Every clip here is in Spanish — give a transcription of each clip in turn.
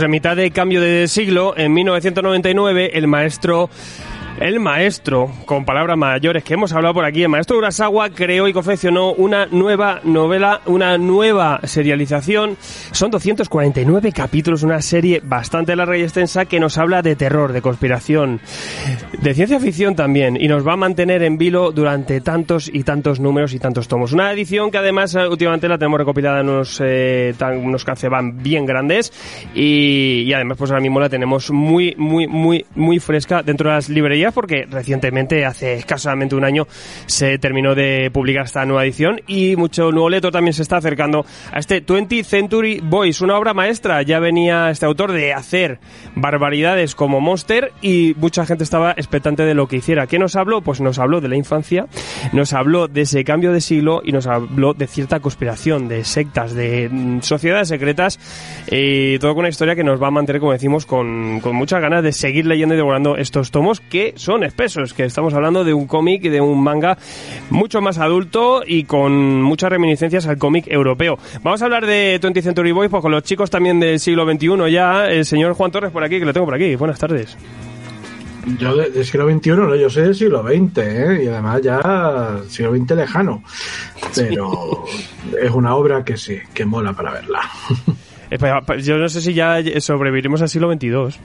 Pues en mitad de cambio de siglo, en 1999, el maestro el maestro, con palabras mayores que hemos hablado por aquí, el maestro Urasawa creó y confeccionó una nueva novela, una nueva serialización. Son 249 capítulos, una serie bastante larga y extensa que nos habla de terror, de conspiración, de ciencia ficción también, y nos va a mantener en vilo durante tantos y tantos números y tantos tomos. Una edición que además eh, últimamente la tenemos recopilada en unos, eh, unos bien grandes y, y además pues ahora mismo la tenemos muy, muy, muy, muy fresca dentro de las librerías porque recientemente, hace escasamente un año, se terminó de publicar esta nueva edición y mucho nuevo leto también se está acercando a este 20th Century Boys, una obra maestra. Ya venía este autor de hacer barbaridades como Monster y mucha gente estaba expectante de lo que hiciera. ¿Qué nos habló? Pues nos habló de la infancia, nos habló de ese cambio de siglo y nos habló de cierta conspiración, de sectas, de mm, sociedades secretas y todo con una historia que nos va a mantener, como decimos, con, con muchas ganas de seguir leyendo y devorando estos tomos que son espesos, que estamos hablando de un cómic, de un manga mucho más adulto y con muchas reminiscencias al cómic europeo. Vamos a hablar de 20th Century Boys, pues con los chicos también del siglo XXI ya, el señor Juan Torres por aquí, que lo tengo por aquí. Buenas tardes. Yo del siglo XXI, no, yo soy del siglo XX, ¿eh? y además ya siglo XX lejano. Pero es una obra que sí, que mola para verla. Eh, yo no sé si ya sobreviviremos al siglo XXII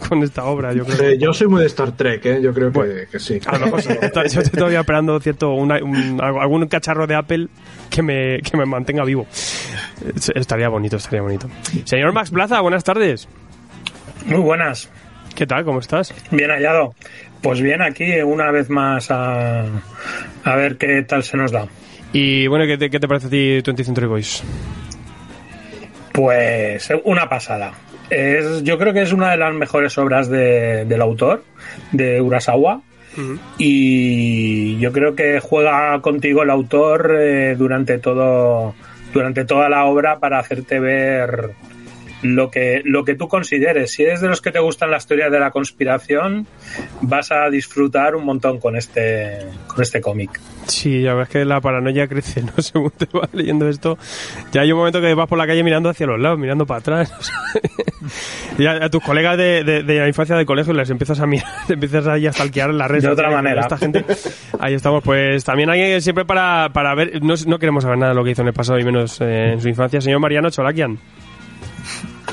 con esta obra. Yo, creo. yo soy muy de Star Trek, ¿eh? yo creo que, sí. A lo mejor yo estoy todavía esperando cierto algún cacharro de Apple que me, que me mantenga vivo. Estaría bonito, estaría bonito. Señor Max Plaza, buenas tardes. Muy buenas. ¿Qué tal? ¿Cómo estás? Bien hallado. Pues bien, aquí una vez más a, a ver qué tal se nos da. Y bueno, ¿qué te, qué te parece a ti 20 Century Boys? Pues una pasada. Es, yo creo que es una de las mejores obras de, del autor, de Urasawa. Y yo creo que juega contigo el autor eh, durante todo durante toda la obra para hacerte ver lo que, lo que tú consideres. Si eres de los que te gustan las teorías de la conspiración, vas a disfrutar un montón con este, con este cómic. Sí, ya ves que la paranoia crece, ¿no? Según te vas leyendo esto, ya hay un momento que vas por la calle mirando hacia los lados, mirando para atrás. y a, tus colegas de, de, la infancia del colegio les empiezas a mirar, empiezas ahí a stalkear en la red. De otra manera. Esta gente. Ahí estamos. Pues también hay siempre para, para ver, no, no queremos saber nada de lo que hizo en el pasado y menos eh, en su infancia. Señor Mariano Cholakian.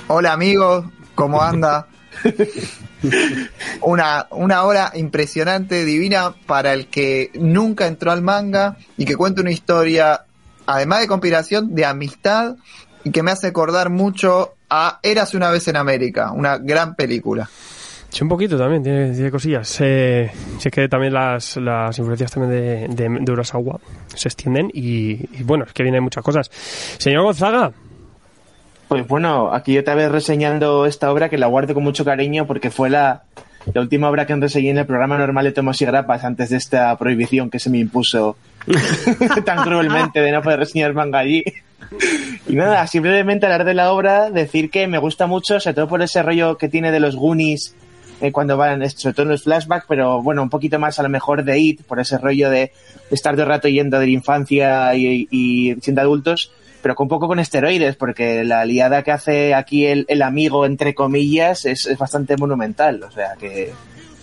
Hola amigos, ¿cómo anda? una, una hora impresionante, divina, para el que nunca entró al manga y que cuenta una historia, además de conspiración, de amistad y que me hace acordar mucho a Eras una vez en América, una gran película. Sí, un poquito también, tiene, cosillas. Eh, es que también las, las influencias también de, de, Urasawa se extienden y, y, bueno, es que vienen muchas cosas. Señor Gonzaga, pues bueno, aquí otra vez reseñando esta obra que la guardo con mucho cariño porque fue la, la última obra que reseñé en el programa normal de Tomos y Grapas antes de esta prohibición que se me impuso tan cruelmente de no poder reseñar manga allí. Y nada, simplemente hablar de la obra, decir que me gusta mucho, sobre todo por ese rollo que tiene de los Goonies eh, cuando van, sobre todo en los flashbacks, pero bueno, un poquito más a lo mejor de It, por ese rollo de estar de rato yendo de la infancia y, y siendo adultos pero un poco con esteroides, porque la liada que hace aquí el, el amigo, entre comillas, es, es, bastante monumental. O sea que,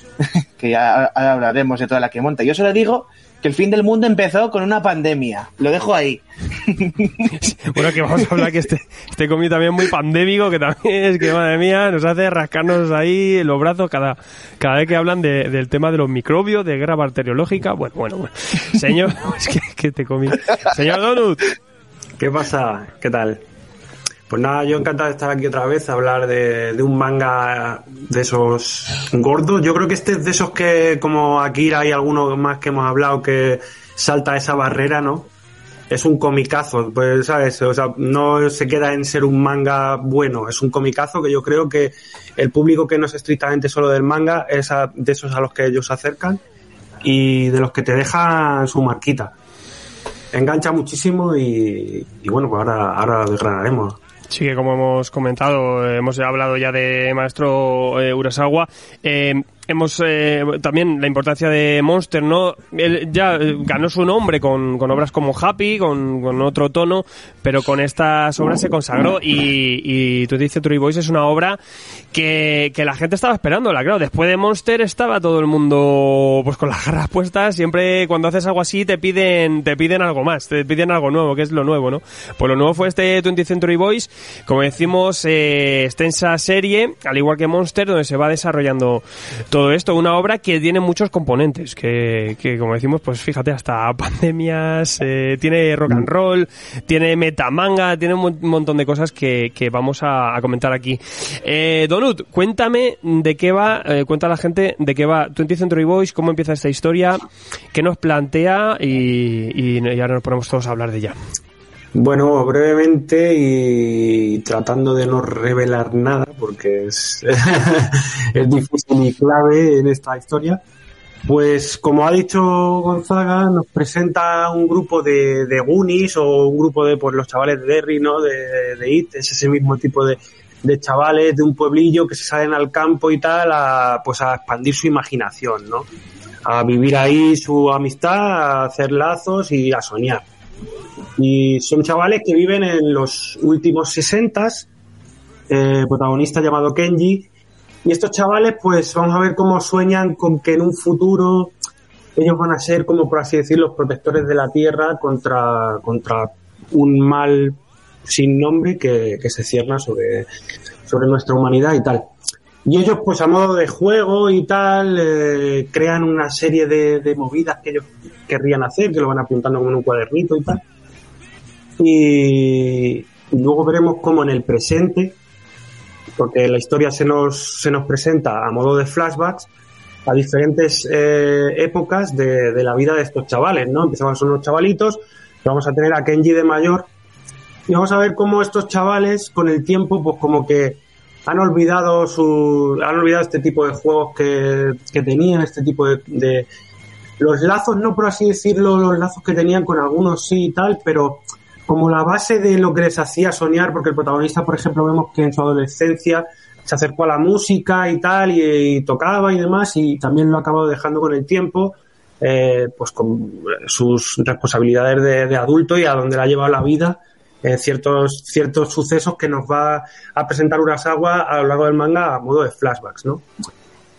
que ya hablaremos de toda la que monta. Yo solo digo que el fin del mundo empezó con una pandemia. Lo dejo ahí. bueno, que vamos a hablar que este, este cómic también muy pandémico, que también es que, madre mía, nos hace rascarnos ahí los brazos cada, cada vez que hablan de, del tema de los microbios, de guerra bacteriológica. Bueno, bueno, bueno. Señor, es que, este cómic. Señor Donut. ¿Qué pasa? ¿Qué tal? Pues nada, yo encantado de estar aquí otra vez a hablar de, de, un manga de esos gordos. Yo creo que este es de esos que, como Akira hay algunos más que hemos hablado, que salta esa barrera, ¿no? Es un comicazo, pues, ¿sabes? O sea, no se queda en ser un manga bueno, es un comicazo que yo creo que el público que no es estrictamente solo del manga es de esos a los que ellos se acercan y de los que te dejan su marquita engancha muchísimo y, bueno, pues ahora, ahora desgranaremos. Sí, que como hemos comentado, hemos hablado ya de Maestro eh, Urasawa. Eh, hemos eh, también la importancia de Monster, ¿no? Ya eh, ganó su nombre con, con obras como Happy, con, con otro tono, pero con estas obras se consagró y, y tú dices True Boys es una obra que, que la gente estaba esperándola, claro, después de Monster estaba todo el mundo pues con las garras puestas, siempre cuando haces algo así te piden te piden algo más, te piden algo nuevo, que es lo nuevo, ¿no? Pues lo nuevo fue este 20th Century Boys, como decimos, eh, extensa serie, al igual que Monster, donde se va desarrollando todo esto, una obra que tiene muchos componentes, que, que como decimos, pues fíjate, hasta pandemias, eh, tiene rock and roll, tiene metamanga, tiene un mon- montón de cosas que, vamos a, comentar aquí. Eh, Donut, cuéntame de qué va, eh, cuenta a la gente de qué va 20th Century Boys, cómo empieza esta historia, qué nos plantea y, y, y ahora nos ponemos todos a hablar de ella. Bueno, brevemente y tratando de no revelar nada, porque es, es difícil y clave en esta historia, pues como ha dicho Gonzaga, nos presenta un grupo de, de Goonies o un grupo de pues, los chavales de Derry, ¿no? De, It, es ese mismo tipo de, de chavales de un pueblillo que se salen al campo y tal a, pues a expandir su imaginación, ¿no? A vivir ahí su amistad, a hacer lazos y a soñar. Y son chavales que viven en los últimos 60 eh, protagonista llamado Kenji. Y estos chavales, pues vamos a ver cómo sueñan con que en un futuro ellos van a ser, como por así decir, los protectores de la Tierra contra, contra un mal sin nombre que, que se cierna sobre, sobre nuestra humanidad y tal. Y ellos, pues a modo de juego y tal, eh, crean una serie de, de movidas que ellos querrían hacer, que lo van apuntando como en un cuadernito y tal. Y, luego veremos cómo en el presente, porque la historia se nos, se nos presenta a modo de flashbacks a diferentes eh, épocas de, de la vida de estos chavales, ¿no? Empezamos son unos chavalitos, vamos a tener a Kenji de mayor y vamos a ver cómo estos chavales con el tiempo pues como que han olvidado su han olvidado este tipo de juegos que, que tenían este tipo de, de los lazos no por así decirlo los lazos que tenían con algunos sí y tal pero como la base de lo que les hacía soñar porque el protagonista por ejemplo vemos que en su adolescencia se acercó a la música y tal y, tocaba y demás y también lo ha acabado dejando con el tiempo eh, pues con sus responsabilidades de, de adulto y a donde la ha llevado la vida eh, ciertos, ciertos sucesos que nos va a presentar Urasawa a lo largo del manga a modo de flashbacks, ¿no?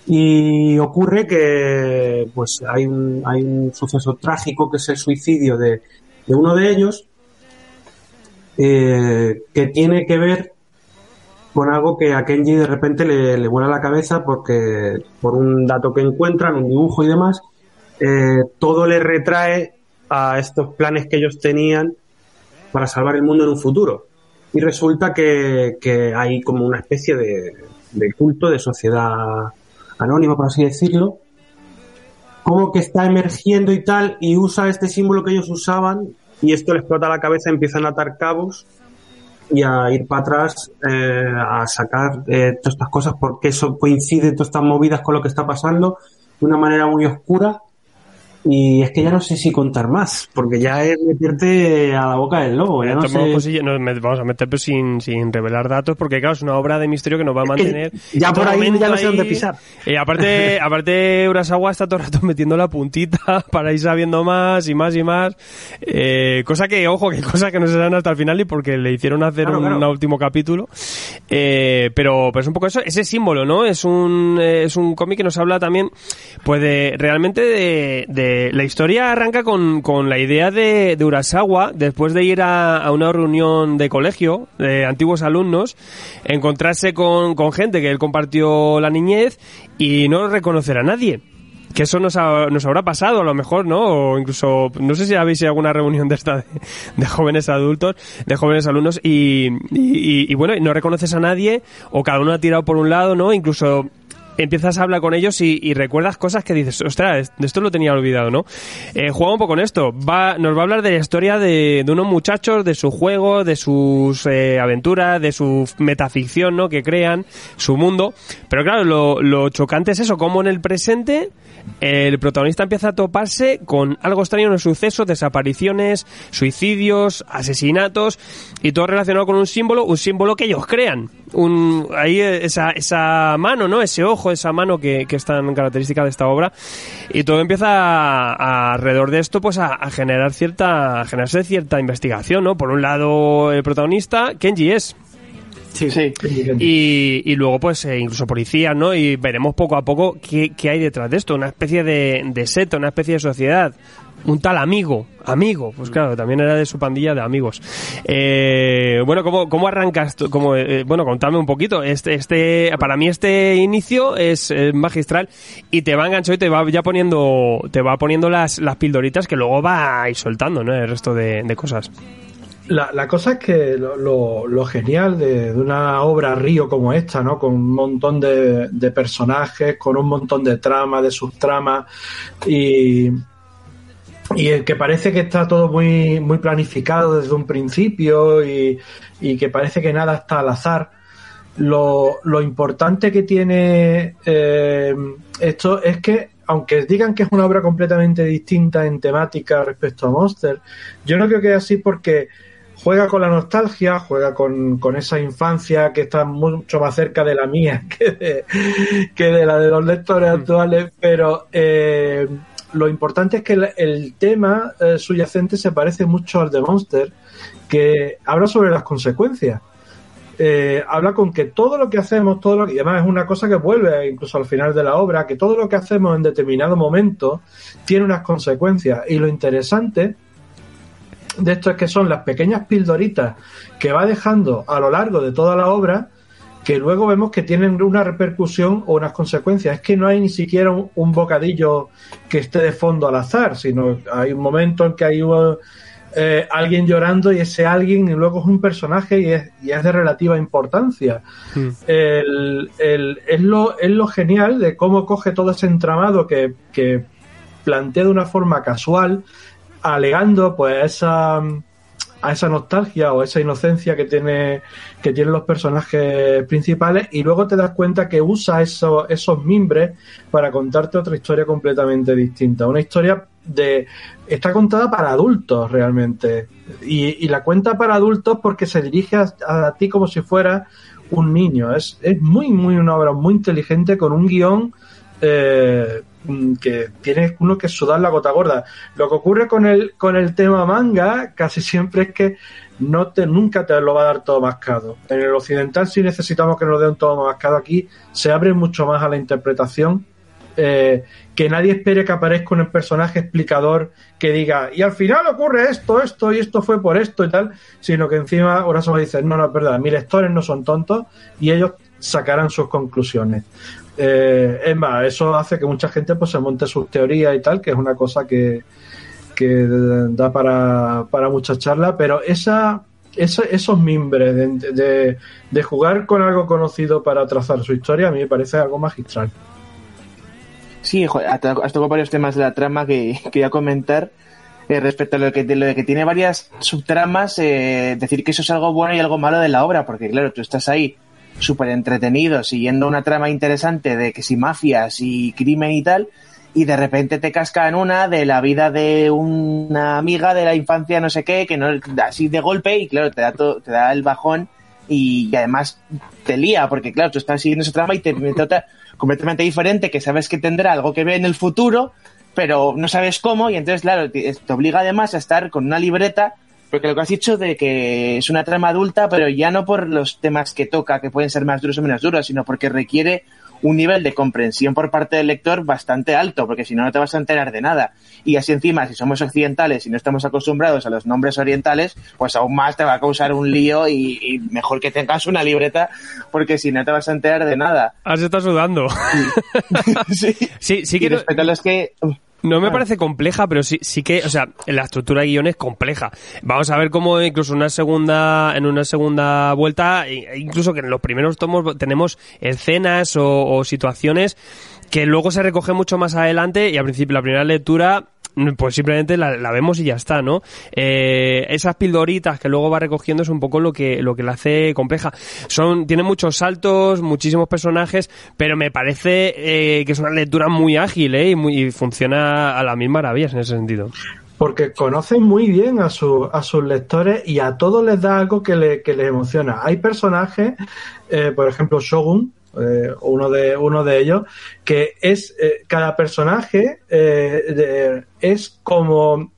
Y ocurre que pues hay un, hay un suceso trágico que es el suicidio de, de uno de ellos eh, que tiene que ver con algo que a Kenji de repente le, le vuela la cabeza porque por un dato que encuentran, un dibujo y demás, eh, todo le retrae a estos planes que ellos tenían para salvar el mundo en un futuro. Y resulta que, hay como una especie de, de, culto, de sociedad anónima, por así decirlo, como que está emergiendo y tal, y usa este símbolo que ellos usaban, y esto les explota la cabeza, empiezan a atar cabos y a ir para atrás eh, a sacar eh, todas estas cosas porque eso coincide, todas estas movidas con lo que está pasando de una manera muy oscura y es que ya no sé si contar más, porque ya es meterte a la boca del lobo. Ya no sé... pues, sí, nos met- vamos a meter pero sin, sin revelar datos, porque claro, es una obra de misterio que nos va a mantener. ya por ahí ya no sé dónde pisar. Y aparte, aparte Urasawa está todo el rato metiendo la puntita para ir sabiendo más y más y más. Eh, cosa que, ojo, que cosa que no se saben hasta el final y porque le hicieron hacer Claro, un, claro. último capítulo. Eh, pero, pero es un poco eso, ese símbolo, ¿no? Es un, eh, es un cómic que nos habla también, pues de, realmente de, de la historia arranca con, con la idea de, de Urasawa, después de ir a, a una reunión de colegio, de antiguos alumnos, encontrarse con, con gente que él compartió la niñez y no reconocer a nadie. Que eso nos, ha- nos habrá pasado a lo mejor, ¿no? O incluso, no sé si habéis ido a alguna reunión de esta de, jóvenes adultos, de jóvenes alumnos y, y, y, bueno, y no reconoces a nadie o cada uno ha tirado por un lado, ¿no? Incluso empiezas a hablar con ellos y, y recuerdas cosas que dices, ostras, de esto lo tenía olvidado, ¿no? Eh, juega un poco con esto. Va, nos va a hablar de la historia de, de unos muchachos, de su juego, de sus eh, aventuras, de su metaficción, ¿no? Que crean, su mundo. Pero claro, lo, lo chocante es eso, como en el presente el protagonista empieza a toparse con algo extraño en los sucesos, desapariciones, suicidios, asesinatos y todo relacionado con un símbolo, un símbolo que ellos crean. Un ahí esa, esa mano, ¿no? Ese ojo, esa mano que, que es tan característica de esta obra. Y todo empieza a- a- alrededor de esto, pues a, a generar cierta, a generarse cierta investigación, ¿no? Por un lado, el protagonista, Kenji es. Sí, Sí. Y, y luego, pues, eh, incluso policías, ¿no? Y veremos poco a poco qué, qué hay detrás de esto. Una especie de, de seto, una especie de sociedad. Un tal amigo. Amigo. Pues claro, también era de su pandilla de amigos. Eh, bueno, ¿cómo, cómo arrancas? tú? Cómo, eh, bueno, contame un poquito. Este, este, para mí este inicio es, magistral y te va enganchando y te va ya poniendo, te va poniendo las, las pildoritas que luego va a ir soltando, ¿no? El resto de, de cosas. La, la cosa es que lo, lo- lo genial de, de una obra río como esta, ¿no? Con un montón de, de personajes, con un montón de tramas, de subtramas y, y el que parece que está todo muy, muy planificado desde un principio y, y que parece que nada está al azar. Lo, lo importante que tiene eh, esto es que, aunque digan que es una obra completamente distinta en temática respecto a Monster, yo no creo que es así porque juega con la nostalgia, juega con, con esa infancia que está mucho más cerca de la mía que de, que de la de los lectores actuales, pero eh, lo importante es que el, tema eh, subyacente se parece mucho al de Monster, que habla sobre las consecuencias. Eh, habla con que todo lo que hacemos, todo lo que, y además es una cosa que vuelve incluso al final de la obra, que todo lo que hacemos en determinado momento tiene unas consecuencias. Y lo interesante de esto es que son las pequeñas pildoritas que va dejando a lo largo de toda la obra que luego vemos que tienen una repercusión o unas consecuencias. Es que no hay ni siquiera un, un bocadillo que esté de fondo al azar, sino hay un momento en que hay eh, alguien llorando y ese alguien y luego es un personaje y es, y es de relativa importancia. El- el- es, lo, es lo genial de cómo coge todo ese entramado que, que plantea de una forma casual, alegando pues esa a esa nostalgia o esa inocencia que tiene que tienen los personajes principales y luego te das cuenta que usa eso- esos mimbres para contarte otra historia completamente distinta. Una historia de está contada para adultos realmente. Y, la cuenta para adultos porque se dirige a, ti como si fuera un niño. Es, es muy muy una obra muy inteligente con un guion eh, que tiene uno que sudar la gota gorda. Lo que ocurre con el, con el tema manga casi siempre es que no te, nunca te lo va a dar todo mascado. En el occidental sí necesitamos que nos den todo mascado. Aquí se abre mucho más a la interpretación. eh, que nadie espere que aparezca un personaje explicador que diga y al final ocurre esto, esto y esto fue por esto y tal, sino que encima ahora se dice no, no es verdad, mis lectores no son tontos y ellos sacarán sus conclusiones. Eh, es más, eso hace que mucha gente pues se monte sus teorías y tal, que es una cosa que, que da para, para mucha charla, pero esa, esa- esos mimbres de, de- jugar con algo conocido para trazar su historia a mí me parece algo magistral. Sí, has to- has tocado varios temas de la trama que quería comentar. Eh, respecto a lo que, de que tiene varias subtramas, eh, decir que eso es algo bueno y algo malo de la obra, porque claro, tú estás ahí súper entretenido, siguiendo una trama interesante de que si mafias y crimen y tal, y de repente te casca en una de la vida de una amiga de la infancia, no sé qué, que no así de golpe, y claro, te da, to- te da el bajón y, además te lía, porque claro, tú estás siguiendo esa trama y te mete otra completamente diferente, que sabes que tendrá algo que ver en el futuro, pero no sabes cómo, y entonces, claro, te obliga además a estar con una libreta, porque lo que has dicho de que es una trama adulta, pero ya no por los temas que toca, que pueden ser más duros o menos duros, sino porque requiere un nivel de comprensión por parte del lector bastante alto, porque si no, no te vas a enterar de nada. Y así encima, si somos occidentales y no estamos acostumbrados a los nombres orientales, pues aún más te va a causar un lío y, y mejor que tengas una libreta, porque si no te vas a enterar de nada. Has estado sudando. sí. Sí, sí Y que no, respecto a los que... no me parece compleja, pero sí, sí que, o sea, la estructura de guion es compleja. Vamos a ver cómo incluso una segunda, en una segunda vuelta, e- incluso que en los primeros tomos tenemos escenas o, o situaciones que luego se recoge mucho más adelante y al principio la primera lectura pues simplemente la, la vemos y ya está, ¿no? Eh, esas pildoritas que luego va recogiendo es un poco lo que lo que la hace compleja. Son tiene muchos saltos, muchísimos personajes, pero me parece eh, que es una lectura muy ágil, ¿eh? Y, muy, y funciona a las mil maravillas en ese sentido. porque conocen muy bien a, su, a sus lectores y a todos les da algo que, le, que les emociona. Hay personajes, eh, por ejemplo, Shogun, eh, uno, de, uno de ellos, que es, eh, cada personaje eh, es como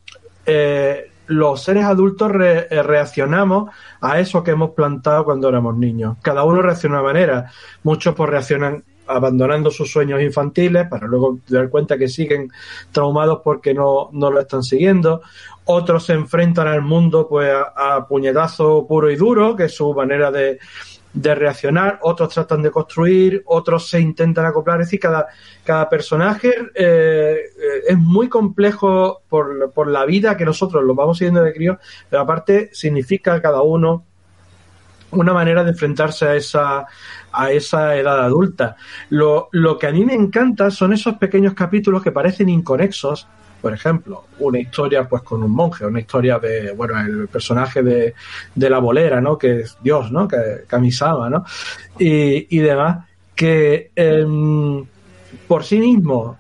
los seres adultos re- reaccionamos a eso que hemos plantado cuando éramos niños. Cada uno reacciona de una manera. Muchos pues reaccionan abandonando sus sueños infantiles para luego dar cuenta que siguen traumados porque no, no lo están siguiendo. Otros se enfrentan al mundo pues a, a puñetazo puro y duro, que es su manera de, de reaccionar, otros tratan de construir, otros se intentan acoplar, es decir, cada, cada personaje eh, es muy complejo por, por la vida que nosotros lo vamos siguiendo de crío, pero aparte significa cada uno una manera de enfrentarse a esa, a esa edad adulta. Lo, lo que a mí me encanta son esos pequeños capítulos que parecen inconexos, por ejemplo, una historia pues con un monje, una historia de, bueno, el personaje de, de la bolera, ¿no? Que es Dios, ¿no? Que Kamisama, ¿no? Y, y demás, que em, por sí mismo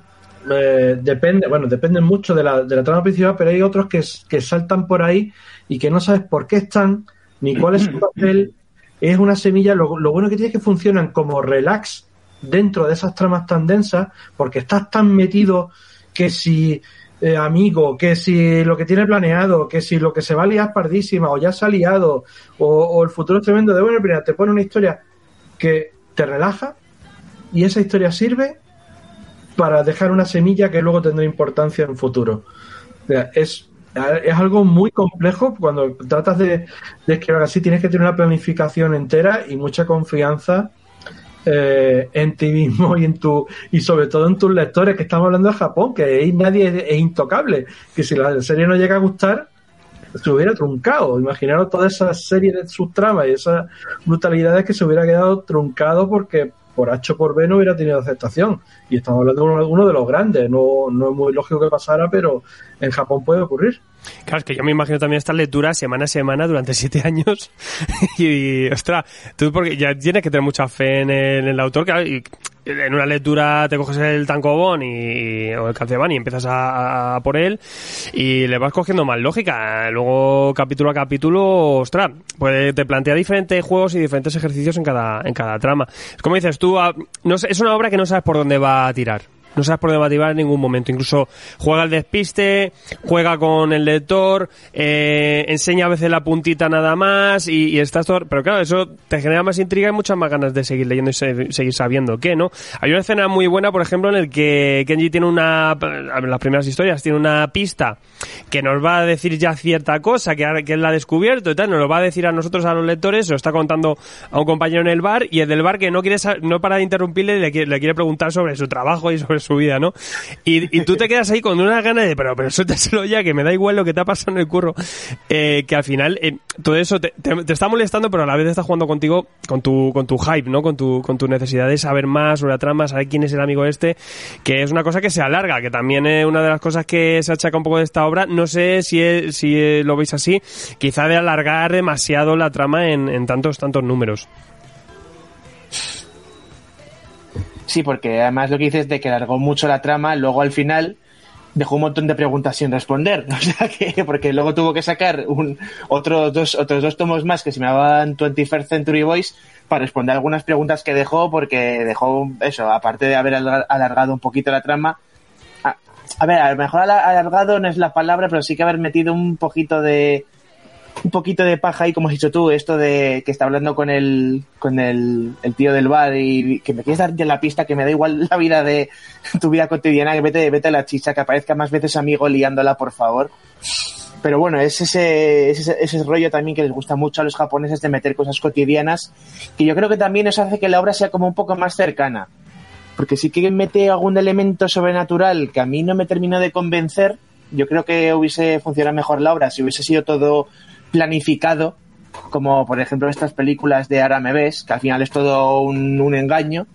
eh, depende, bueno, dependen mucho de la, de la trama principal, pero hay otros que, que saltan por ahí y que no sabes por qué están, ni cuál es su papel. Es una semilla, lo, lo bueno que tiene es que funcionan como relax dentro de esas tramas tan densas, porque estás tan metido que si eh, amigo, que si lo que tiene planeado, que si lo que se va a liar pardísima, o ya se ha liado, o, el futuro es tremendo de bueno, mira, te pone una historia que te relaja y esa historia sirve para dejar una semilla que luego tendrá importancia en futuro. O sea, es, es algo muy complejo cuando tratas de, de escribir así, tienes que tener una planificación entera y mucha confianza eh, en ti mismo y en tu y sobre todo en tus lectores que estamos hablando de Japón que ahí nadie es, intocable. Que si la serie no llega a gustar se hubiera truncado. Imaginaros toda esa serie de sus tramas y esas brutalidades que se hubiera quedado truncado porque por H por B no hubiera tenido aceptación. Y estamos hablando de uno, uno de los grandes. No, no es muy lógico que pasara pero en Japón puede ocurrir Claro, es que yo me imagino también estas lecturas semana a semana durante siete años. y, ostras, tú porque ya tienes que tener mucha fe en el, autor. Claro, y en una lectura te coges el tancobón y, o el calceban y empiezas a, a por él y le vas cogiendo más lógica. Luego, capítulo a capítulo, ostras, pues te plantea diferentes juegos y diferentes ejercicios en cada, en cada trama. Es como dices tú, ah, no sé, es una obra que no sabes por dónde va a tirar. No dónde va a tirar en ningún momento. Incluso juega al despiste, juega con el lector, eh, enseña a veces la puntita nada más y, y estás todo... Pero claro, eso te genera más intriga y muchas más ganas de seguir leyendo y se- seguir sabiendo qué, ¿no? Hay una escena muy buena, por ejemplo, en el que Kenji tiene una... Las primeras historias tiene una pista que nos va a decir ya cierta cosa, que, que él la ha descubierto y tal, nos lo va a decir a nosotros, a los lectores, se lo está contando a un compañero en el bar y el del bar que no quiere no para de interrumpirle le le quiere preguntar sobre su trabajo y sobre su vida, ¿no? Y, y tú te quedas ahí con una gana de, pero, pero suéltaselo ya, que me da igual lo que te ha pasado en el curro, eh, que al final eh, todo eso te está molestando, pero a la vez está jugando contigo, con tu, con tu hype, ¿no? Con tu, con tu necesidad de saber más sobre la trama, saber quién es el amigo este, que es una cosa que se alarga, que también es una de las cosas que se achaca un poco de esta obra. No sé si, es- si eh, lo veis así, quizá de alargar demasiado la trama en, en tantos, tantos números. Sí, porque además lo que dices de que alargó mucho la trama, luego al final dejó un montón de preguntas sin responder. O sea que, porque luego tuvo que sacar un, otros, dos, otros dos tomos más que se llamaban 21st Century Boys para responder algunas preguntas que dejó, porque dejó eso, aparte de haber alar- alargado un poquito la trama. A, a ver, a lo mejor ala- alargado no es la palabra, pero sí que haber metido un poquito de, un poquito de paja ahí, como has dicho tú, esto de que está hablando con el, con el, tío del bar y que me quieres dar la pista que me da igual la vida de tu vida cotidiana, que vete, vete a la chicha, que aparezca más veces amigo liándola, por favor. Pero bueno, es ese, es ese, ese rollo también que les gusta mucho a los japoneses de meter cosas cotidianas, que yo creo que también eso hace que la obra sea como un poco más cercana. Porque sí que mete algún elemento sobrenatural que a mí no me terminó de convencer, yo creo que hubiese funcionado mejor la obra si hubiese sido todo planificado, como por ejemplo estas películas de Ahora me ves, que al final es todo un, engaño.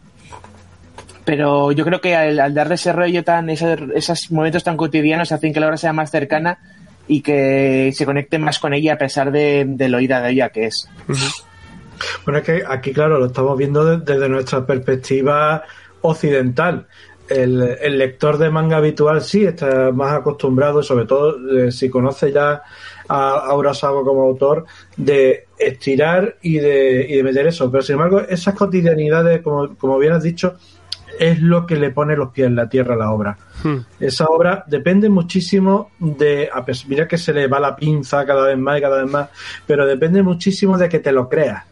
Pero yo creo que al, al darle ese rollo tan, esos momentos tan cotidianos hacen que la obra sea más cercana y que se conecte más con ella a pesar de, lo ida de ella que es. Bueno, es que aquí, claro, lo estamos viendo de- desde nuestra perspectiva occidental. el, el lector de manga habitual sí está más acostumbrado, sobre todo eh, si conoce ya a, Urasawa como autor, de estirar y de, y de meter eso. Pero sin embargo, esas cotidianidades, como, como bien has dicho, es lo que le pone los pies en la tierra a la obra. Hmm. Esa obra depende muchísimo de, a pesar, mira que se le va la pinza cada vez más y cada vez más, pero depende muchísimo de que te lo creas.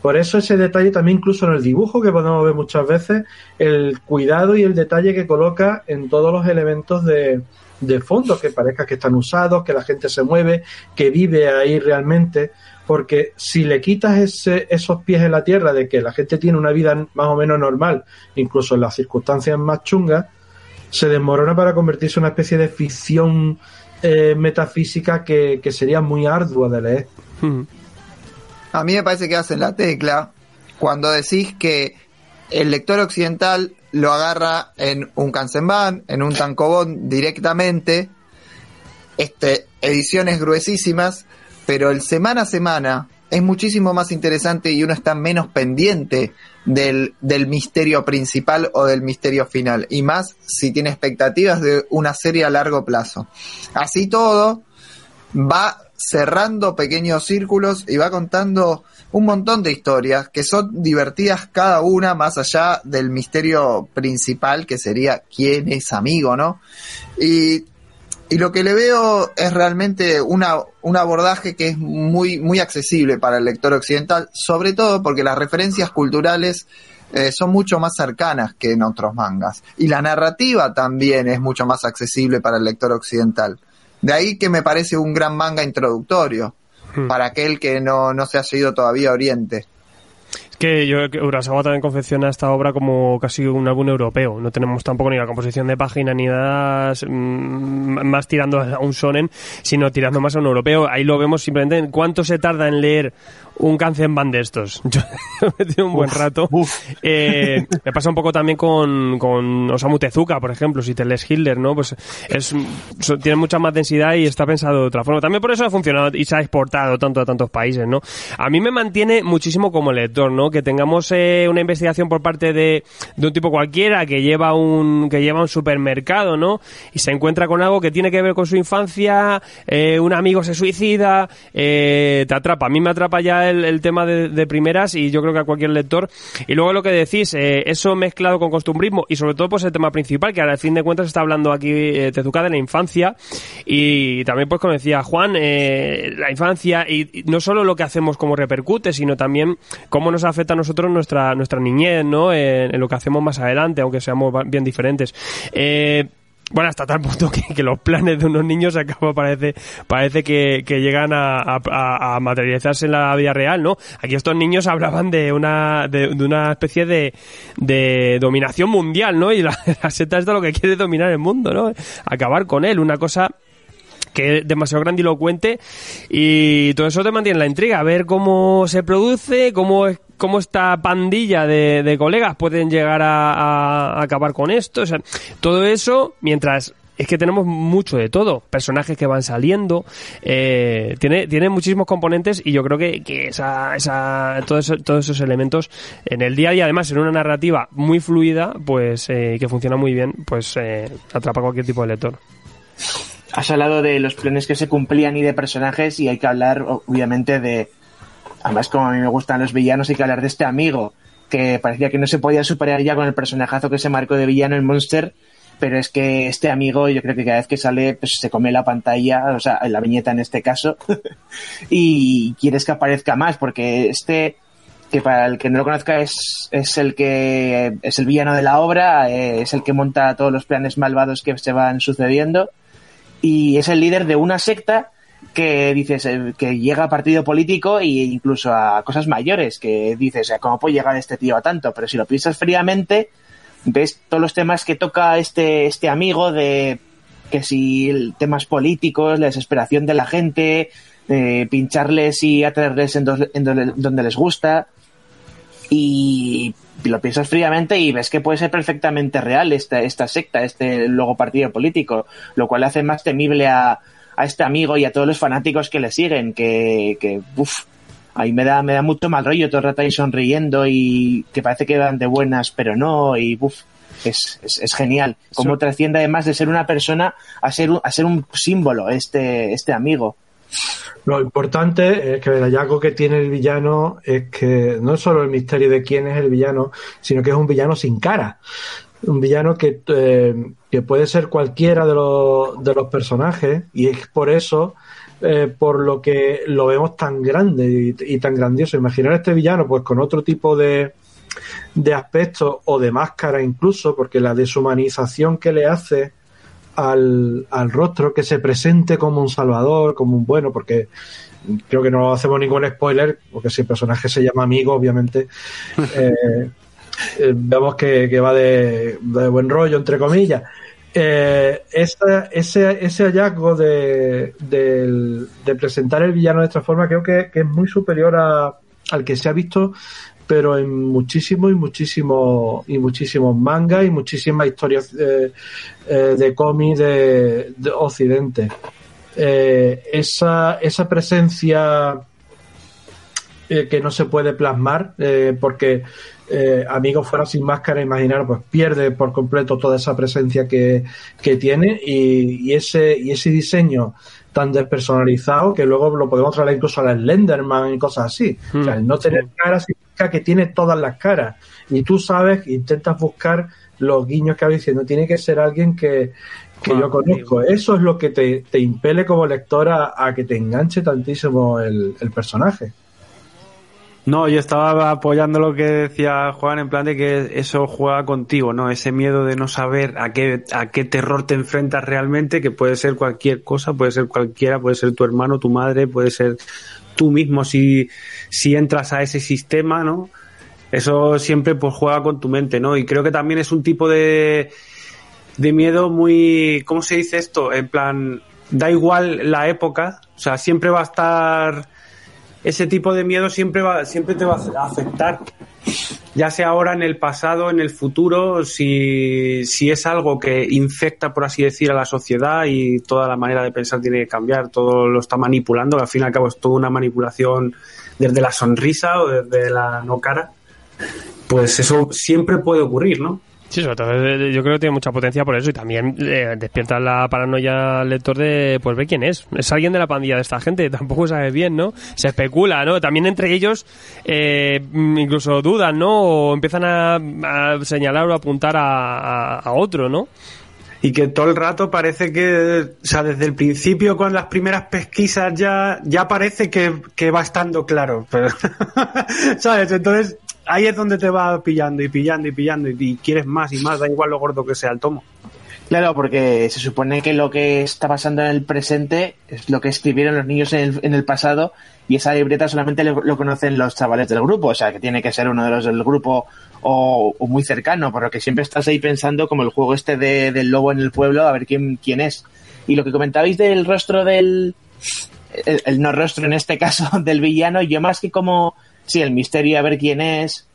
Por eso ese detalle también incluso en el dibujo que podemos ver muchas veces, el cuidado y el detalle que coloca en todos los elementos de, de fondo, que parezca que están usados, que la gente se mueve, que vive ahí realmente, porque si le quitas ese, esos pies en la tierra de que la gente tiene una vida más o menos normal, incluso en las circunstancias más chungas, se desmorona para convertirse en una especie de ficción eh, metafísica que, que sería muy ardua de leer. Hmm. A mí me parece que hacen la tecla cuando decís que el lector occidental lo agarra en un Kansenban, en un tankobon directamente, este, ediciones gruesísimas, pero el semana a semana es muchísimo más interesante y uno está menos pendiente del, del misterio principal o del misterio final, y más si tiene expectativas de una serie a largo plazo. Así todo, va cerrando pequeños círculos y va contando un montón de historias que son divertidas cada una más allá del misterio principal que sería quién es amigo, ¿no? Y, y lo que le veo es realmente una, un abordaje que es muy, muy accesible para el lector occidental, sobre todo porque las referencias culturales eh, son mucho más cercanas que en otros mangas. Y la narrativa también es mucho más accesible para el lector occidental. De ahí que me parece un gran manga introductorio Para aquel que no, no se ha ido todavía a Oriente. Que yo Urasawa también confecciona esta obra como casi un álbum europeo. No tenemos tampoco ni la composición de página ni nada mm, más tirando a un shonen, sino tirando más a un europeo. Ahí lo vemos simplemente en cuánto se tarda en leer un Kanzenban de estos. Yo me tenido un buen rato. Eh, me pasa un poco también con, con Osamu Tezuka, por ejemplo, si te lees Hitler, ¿no? Pues es, tiene mucha más densidad y está pensado de otra forma. También por eso ha funcionado y se ha exportado tanto a tantos países, ¿no? A mí me mantiene muchísimo como lector, ¿no? Que tengamos eh, una investigación por parte de, de un tipo cualquiera que lleva un, que lleva un supermercado, ¿no? Y se encuentra con algo que tiene que ver con su infancia, eh, un amigo se suicida, eh, te atrapa. A mí me atrapa ya el, el tema de, de primeras y yo creo que a cualquier lector. Y luego lo que decís, eh, eso mezclado con costumbrismo y sobre todo pues el tema principal, que al fin de cuentas está hablando aquí eh, Tezuka de la infancia y también pues como decía Juan, eh, la infancia y, y no solo lo que hacemos como repercute, sino también cómo nos a nosotros nuestra, nuestra niñez, ¿no? En, lo que hacemos más adelante, aunque seamos bien diferentes. Eh, bueno, hasta tal punto que, los planes de unos niños acaba parece parece que, llegan a, materializarse en la vida real, ¿no? Aquí estos niños hablaban de una de, una especie de, de dominación mundial, ¿no? Y la, la seta es lo que quiere dominar el mundo, ¿no? Acabar con él, una cosa que es demasiado grandilocuente y todo eso te mantiene en la intriga, a ver cómo se produce, cómo, es- cómo esta pandilla de, de colegas pueden llegar a, acabar con esto, o sea, todo eso mientras es que tenemos mucho de todo, personajes que van saliendo, eh, tiene, tiene muchísimos componentes y yo creo que, esa, esa, todos, esos- elementos en el día a día, además en una narrativa muy fluida, pues eh, que funciona muy bien, pues eh, atrapa cualquier tipo de lector. Has hablado de los planes que se cumplían y de personajes y hay que hablar, obviamente, de... Además, como a mí me gustan los villanos, hay que hablar de este amigo que parecía que no se podía superar ya con el personajazo que se marcó de villano en Monster, pero es que este amigo yo creo que cada vez que sale pues se come la pantalla, o sea, la viñeta en este caso, y quieres que aparezca más, porque este que para el que no lo conozca es, es el que es el villano de la obra, eh, es el que monta todos los planes malvados que se van sucediendo y es el líder de una secta que dices eh, que llega a partido político e incluso a cosas mayores que dices cómo puede llegar este tío a tanto pero si lo piensas fríamente ves todos los temas que toca este este amigo de que si temas políticos la desesperación de la gente pincharles y atraerles en, dos- en donde, donde les gusta. Y lo piensas fríamente y ves que puede ser perfectamente real esta, esta secta, este luego partido político, lo cual hace más temible a, a este amigo y a todos los fanáticos que le siguen, que, que uff, ahí me da, me da mucho mal rollo todo el rato ahí sonriendo y que parece que van de buenas, pero no, y uff, es, es, es genial. Cómo trasciende además de ser una persona a ser un, a ser un símbolo, este, este amigo. Lo importante es que el hallazgo que tiene el villano es que no es solo el misterio de quién es el villano, sino que es un villano sin cara. Un villano que, eh, que puede ser cualquiera de los, de los personajes y es por eso eh, por lo que lo vemos tan grande y, y, tan grandioso. Imaginar este villano pues con otro tipo de, de aspectos o de máscara incluso, porque la deshumanización que le hace al, al rostro, que se presente como un salvador, como un bueno, porque creo que no hacemos ningún spoiler, porque si el personaje se llama amigo, obviamente, eh, eh, vemos que, que va de, de, buen rollo, entre comillas. Eh, ese, ese hallazgo de, presentar el villano de esta forma creo que, es muy superior al que se ha visto pero en muchísimos y muchísimos y muchísimos mangas y muchísimas historias de, eh, de de, de, Occidente. Eh, esa, esa presencia eh, que no se puede plasmar, eh, porque eh, Amigos fuera sin máscara, imaginar, pues pierde por completo toda esa presencia que, que tiene y, y, ese, y ese diseño tan despersonalizado que luego lo podemos traer incluso a la Slenderman y cosas así. Mm. O sea, el no tener cara significa que tiene todas las caras. Y tú sabes, intentas buscar los guiños que va diciendo. Tiene que ser alguien que, que ah, yo conozco. Eso es lo que te, te impele como lector a, a, que te enganche tantísimo el, el personaje. No, yo estaba apoyando lo que decía Juan en plan de que eso juega contigo, ¿no? Ese miedo de no saber a qué, a qué terror te enfrentas realmente, que puede ser cualquier cosa, puede ser cualquiera, puede ser tu hermano, tu madre, puede ser tú mismo si, si entras a ese sistema, ¿no? Eso siempre pues juega con tu mente, ¿no? Y creo que también es un tipo de, de miedo muy, ¿cómo se dice esto? En plan, da igual la época, o sea, siempre va a estar ese tipo de miedo siempre va, siempre te va a afectar. Ya sea ahora en el pasado, en el futuro, si, si es algo que infecta, por así decir, a la sociedad y toda la manera de pensar tiene que cambiar, todo lo está manipulando, al fin y al cabo es toda una manipulación desde la sonrisa o desde la no cara, pues eso siempre puede ocurrir, ¿no? Sí, sobre todo eh, yo creo que tiene mucha potencia por eso y también eh, despierta la paranoia al lector de pues ver quién es. Es alguien de la pandilla de esta gente, tampoco sabes bien, ¿no? Se especula, ¿no? También entre ellos eh, incluso dudan, ¿no? O empiezan a, a señalar o apuntar a, a, a otro, ¿no? y que todo el rato parece que, o sea, desde el principio con las primeras pesquisas ya, ya parece que, que va estando claro. Pero, ¿Sabes? Entonces, ahí es donde te va pillando y pillando y pillando y, quieres más y más, da igual lo gordo que sea el tomo. Claro, porque se supone que lo que está pasando en el presente es lo que escribieron los niños en el, en el pasado y esa libreta solamente lo, lo, conocen los chavales del grupo, o sea, que tiene que ser uno de los del grupo o, o muy cercano, por lo que siempre estás ahí pensando como el juego este de, del lobo en el pueblo, a ver quién, quién es. Y lo que comentabais del rostro del... El, el no rostro en este caso del villano, yo más que como sí, el misterio a ver quién es,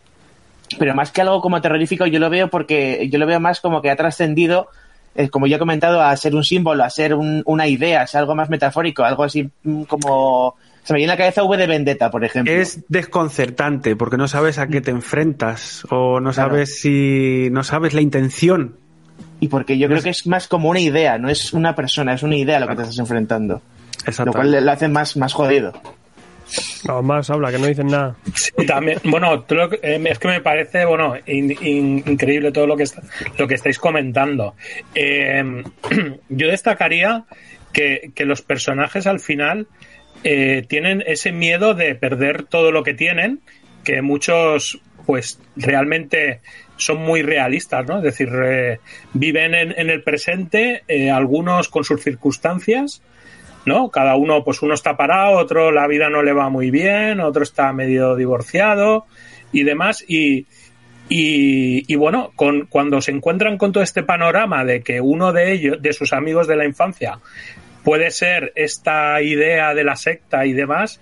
pero más que algo como terrorífico, yo lo veo porque yo lo veo más como que ha trascendido, eh, como ya he comentado, a ser un símbolo, a ser un, una idea, a ser algo más metafórico, algo así como... Se me viene a la cabeza V de Vendetta, por ejemplo. Es desconcertante porque no sabes a qué te enfrentas o no sabes claro. si... no sabes la intención. Y porque yo creo que es más como una idea, no es una persona, es una idea lo que te estás enfrentando. Lo cual lo hace más, más jodido. No, más habla, que no dicen nada. Sí, también, bueno, eh, es que me parece, bueno, in, in, increíble todo lo que, está, lo que estáis comentando. Eh, yo destacaría que, que, los personajes al final eh, tienen ese miedo de perder todo lo que tienen, que muchos, pues, realmente son muy realistas, ¿no? Es decir, viven en, en, el presente, algunos con sus circunstancias, ¿no? Cada uno, pues uno está parado, otro la vida no le va muy bien, otro está medio divorciado y demás. Y, y, y bueno, con, cuando se encuentran con todo este panorama de que uno de ellos, de sus amigos de la infancia, puede ser esta idea de la secta y demás,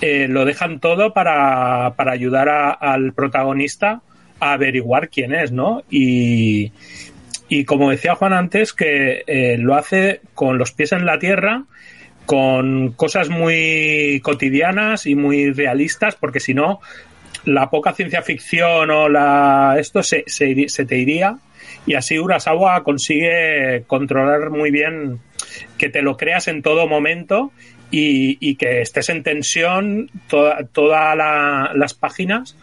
eh, lo dejan todo para, para ayudar a, al protagonista a averiguar quién es, ¿no? Y, y como decía Juan antes, que eh, lo hace con los pies en la tierra, con cosas muy cotidianas y muy realistas, porque si no, la poca ciencia ficción o la esto se, se, se te iría. Y así Urasawa consigue controlar muy bien que te lo creas en todo momento y, que estés en tensión todas toda las páginas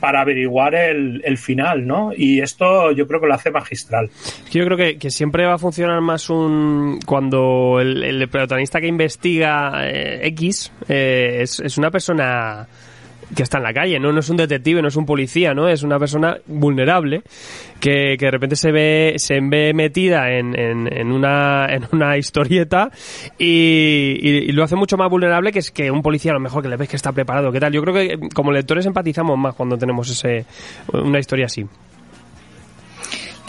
para averiguar el, final, ¿no? Y esto yo creo que lo hace magistral. Yo creo que, siempre va a funcionar más un cuando el, protagonista que investiga eh, X eh, es, es, una persona que está en la calle, ¿no? No es un detective, no es un policía, ¿no? Es una persona vulnerable que, que de repente se ve, se ve metida en, en, una, en una historieta y, y, lo hace mucho más vulnerable que es que un policía a lo mejor que le ves que está preparado, ¿qué tal? Yo creo que como lectores empatizamos más cuando tenemos ese, una historia así.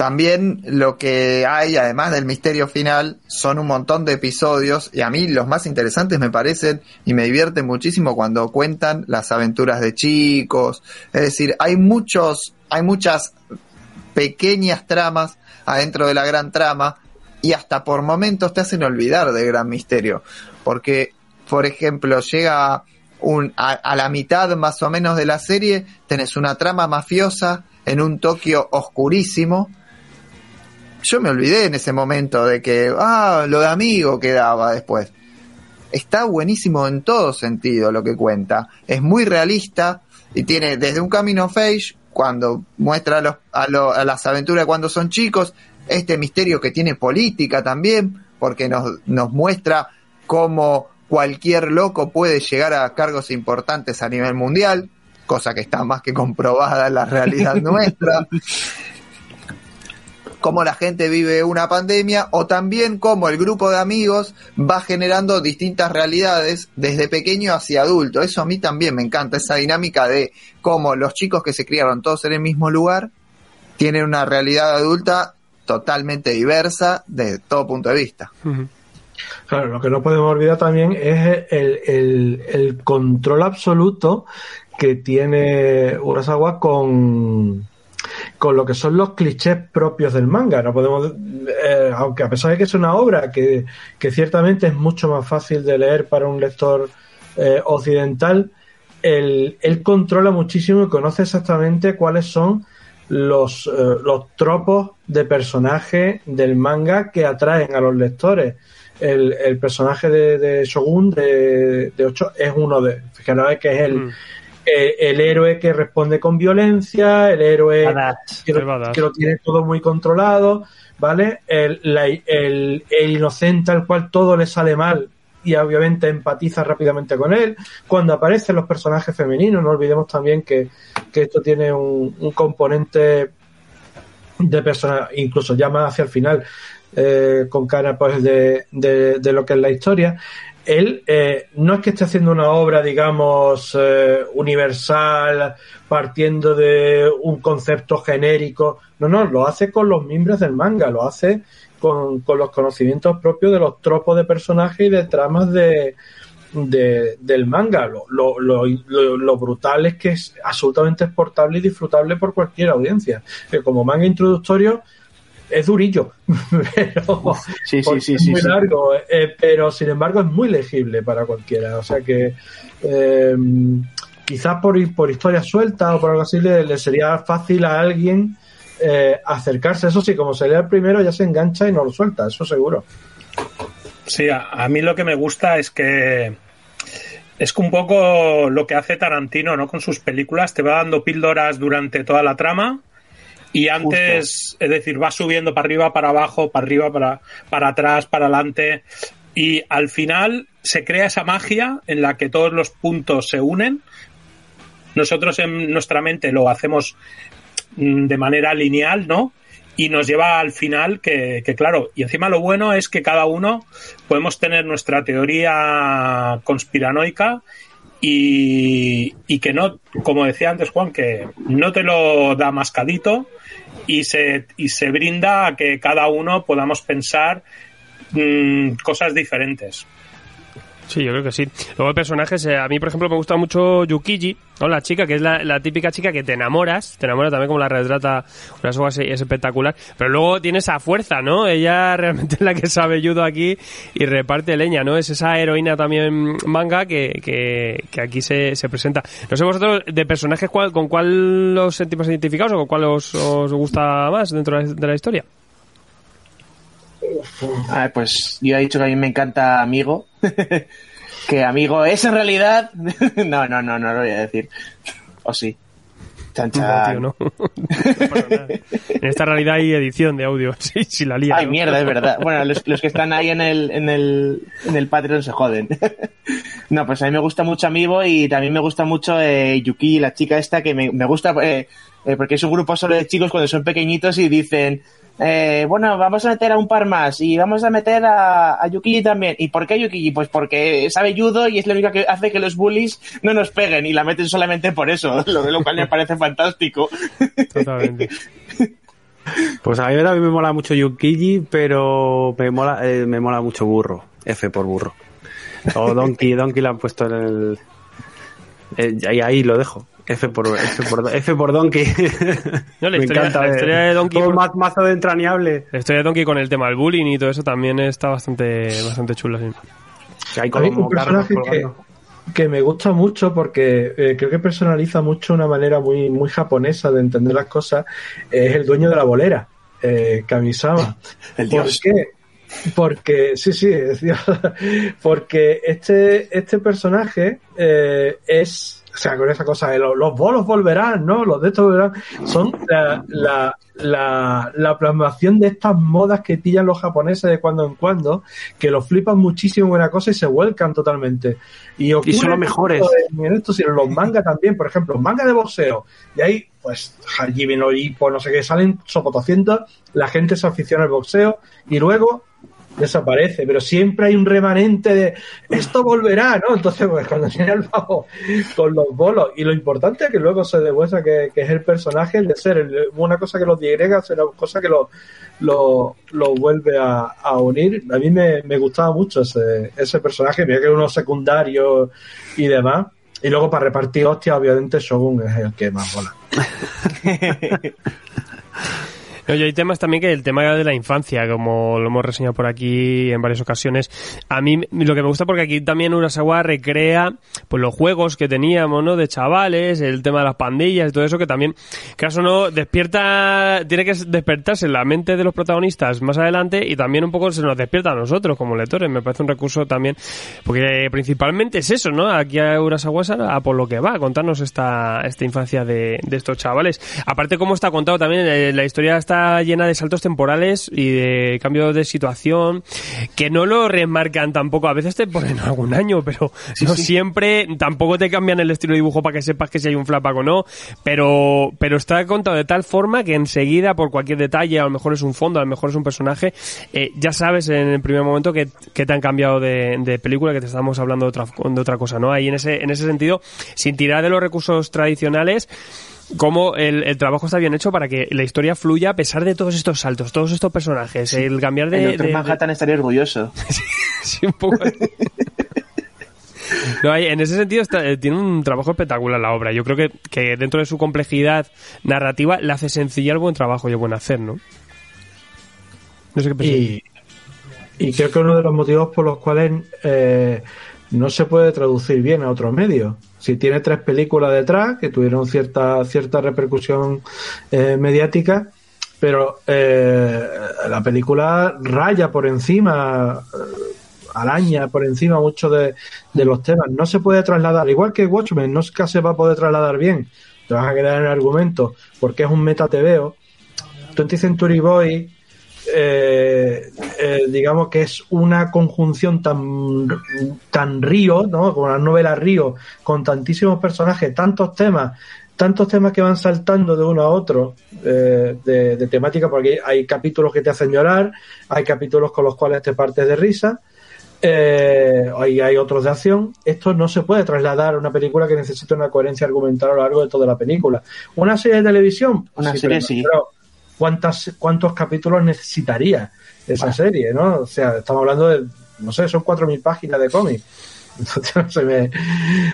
También lo que hay, además del misterio final, son un montón de episodios y a mí los más interesantes me parecen y me divierten muchísimo cuando cuentan las aventuras de chicos. Es decir, hay muchos, hay muchas pequeñas tramas adentro de la gran trama y hasta por momentos te hacen olvidar del gran misterio. Porque, por ejemplo, llega a, a la mitad más o menos de la serie, tenés una trama mafiosa en un Tokio oscurísimo yo me olvidé en ese momento de que, ah, lo de amigo quedaba después. Está buenísimo en todo sentido lo que cuenta. Es muy realista y tiene desde un camino face, cuando muestra a, a, las aventuras cuando son chicos, este misterio que tiene política también, porque nos, nos muestra cómo cualquier loco puede llegar a cargos importantes a nivel mundial, cosa que está más que comprobada en la realidad nuestra cómo la gente vive una pandemia o también cómo el grupo de amigos va generando distintas realidades desde pequeño hacia adulto. Eso a mí también me encanta, esa dinámica de cómo los chicos que se criaron todos en el mismo lugar tienen una realidad adulta totalmente diversa desde todo punto de vista. Claro, lo que no podemos olvidar también es el, el control absoluto que tiene Urasawa con, con lo que son los clichés propios del manga. No podemos, eh, aunque a pesar de que es una obra que, ciertamente es mucho más fácil de leer para un lector eh, occidental, él, controla muchísimo y conoce exactamente cuáles son los, eh, los tropos de personaje del manga que atraen a los lectores. El, personaje de, Shogun de, de 8 es uno de, fíjate que es el, mm. Eh, el héroe que responde con violencia, el héroe que lo, tiene todo muy controlado, ¿vale? El, el, inocente al cual todo le sale mal y obviamente empatiza rápidamente con él. Cuando aparecen los personajes femeninos, no olvidemos también que, esto tiene un, componente de persona, incluso ya más hacia el final, eh, con cara pues de, de, lo que es la historia él eh, no es que esté haciendo una obra, digamos, eh, universal, partiendo de un concepto genérico. No, no, lo hace con los miembros del manga, lo hace con, los conocimientos propios de los tropos de personajes y de tramas de, del manga. Lo, lo, lo, lo, brutal es que es absolutamente exportable y disfrutable por cualquier audiencia. Que como manga introductorio es durillo, pero sí, sí, sí, es muy largo, eh, pero sin embargo es muy legible para cualquiera. O sea que eh, quizás por, por historia suelta o por algo así le, sería fácil a alguien eh, acercarse. Eso sí, como se el primero ya se engancha y no lo suelta, eso seguro. Sí, a, mí lo que me gusta es que es un poco lo que hace Tarantino, ¿no? Con sus películas, te va dando píldoras durante toda la trama y antes, es decir, va subiendo para arriba, para abajo, para arriba, para, para atrás, para adelante. Y al final se crea esa magia en la que todos los puntos se unen. Nosotros en nuestra mente lo hacemos mm, de manera lineal, ¿no? Y nos lleva al final que, que, claro, y encima lo bueno es que cada uno podemos tener nuestra teoría conspiranoica y, y, que no, como decía antes Juan, que no te lo da mascadito y se, y se brinda a que cada uno podamos pensar mm, cosas diferentes. Sí, yo creo que sí. Luego el personaje, se- a mí por ejemplo me gusta mucho Yukiji, ¿no? La chica, que es la, típica chica que te enamoras, te enamora también como la retrata una soga es espectacular, pero luego tiene esa fuerza, ¿no? Ella realmente es la que sabe judo aquí y reparte leña, ¿no? Es esa heroína también manga que, que, que aquí se, se presenta. No sé vosotros, de personajes, cuál, ¿con cuál os sentimos identificados o con cuál os, os gusta más dentro de la- de la historia? Ah, pues yo he dicho que a mí me encanta Amigo. que Amigo es en realidad. no, no, no, no lo voy a decir. O sí. Chan, No, chan. tío, no. No en esta realidad hay edición de audio, sí, si la lía. Ay, ¿no? mierda, es verdad. Bueno, los, los que están ahí en el, en el, en el Patreon se joden. no, pues a mí me gusta mucho Amigo y también me gusta mucho eh, Yuki, la chica esta, que me, me gusta eh, eh, porque es un grupo solo de chicos cuando son pequeñitos y dicen, eh, bueno, vamos a meter a un par más y vamos a meter a, a Yuki también. ¿Y por qué Yuki? Pues porque sabe judo y es la única que hace que los bullies no nos peguen y la meten solamente por eso, lo, lo cual me parece fantástico. Totalmente. Pues a mí también me mola mucho Yukiji, pero me mola, eh, me mola mucho Burro. F por Burro. O Donkey, Donkey lo han puesto en el... eh, ahí, ahí lo dejo. F por, F por, F por Donkey. No, la me historia- encanta. la eh, historia de Donkey todo por- más, mazo de entrañable. La historia de Donkey con el tema del bullying y todo eso también está bastante, bastante chula, sí. Que hay como un personaje que, que me gusta mucho porque eh, creo que personaliza mucho una manera muy, muy japonesa de entender las cosas es el dueño de la bolera, eh, Kamisama. El ¿Por dios. qué? Porque, sí, sí, es Dios. porque este, este personaje eh, es, o sea, con esa cosa de los, los bolos volverán, ¿no? Los de estos volverán, son la, la, la, la plasmación de estas modas que pillan los japoneses de cuando en cuando, que los flipan muchísimo en una cosa y se vuelcan totalmente. Y, ocurre son los mejores. En, esto, sino los mangas también, por ejemplo, manga de boxeo. Y ahí, pues, Hajime no Ippo, no sé qué, salen sopotocientos, la gente se aficiona al boxeo y luego desaparece, pero siempre hay un remanente de esto volverá, ¿no? Entonces, pues cuando tiene el pavo con los bolos, y lo importante es que luego se demuestra que, es el personaje el de ser una cosa que los digrega, será una cosa que lo, lo, lo vuelve a, unir. A mí me, gustaba mucho ese, ese personaje, mira que es uno secundario y demás. Y luego para repartir hostias, obviamente Shogun es el que más mola. No, y hay temas también que el tema de la infancia, como lo hemos reseñado por aquí en varias ocasiones. A mí lo que me gusta porque aquí también Urasawa recrea pues los juegos que teníamos, ¿no? De chavales, el tema de las pandillas y todo eso que también, caso no, despierta, tiene que despertarse en la mente de los protagonistas más adelante y también un poco se nos despierta a nosotros como lectores. Me parece un recurso también, porque principalmente es eso, ¿no? Aquí a Urasawa a por lo que va, a contarnos esta, esta infancia de, de estos chavales. Aparte, como está contado también, eh, la historia está llena de saltos temporales y de cambios de situación que no lo remarcan tampoco. A veces te ponen algún año, pero no siempre, tampoco te cambian el estilo de dibujo para que sepas que si hay un flashback o no, pero, pero está contado de tal forma que enseguida, por cualquier detalle, a lo mejor es un fondo, a lo mejor es un personaje, eh, ya sabes en el primer momento que, que te han cambiado de, de película, que te estamos hablando de otra, de otra cosa, ¿no? Ahí en ese, en ese sentido, sin tirar de los recursos tradicionales, cómo el, el trabajo está bien hecho para que la historia fluya a pesar de todos estos saltos, todos estos personajes, el cambiar de... el de- Manhattan estaría orgulloso. Sí, un poco. No, hay- en ese sentido está- eh, tiene un trabajo espectacular la obra. Yo creo que, que dentro de su complejidad narrativa la hace sencilla el buen trabajo y el buen hacer, ¿no? No sé qué. Y, y creo que uno de los motivos por los cuales eh, no se puede traducir bien a otros medios. Si tiene tres películas detrás que tuvieron cierta, cierta repercusión eh, mediática, pero eh, la película raya por encima, eh, araña por encima muchos de, de los temas. No se puede trasladar, igual que Watchmen, no se va a poder trasladar bien. Te vas a quedar en el argumento porque es un meta TVO. 20th Century Boy eh, eh, digamos que es una conjunción tan, tan río, ¿no? Como una novela río, con tantísimos personajes, tantos temas, tantos temas que van saltando de uno a otro eh, de, de temática, porque hay capítulos que te hacen llorar, hay capítulos con los cuales te partes de risa, eh, hay, hay otros de acción. Esto no se puede trasladar a una película que necesita una coherencia argumental a lo largo de toda la película. Una serie de televisión, Una serie, pero- sí. pero ¿cuántas, ¿cuántos capítulos necesitaría esa serie? ¿no? O sea, estamos hablando de, no sé, son 4.000 páginas de cómic. se me,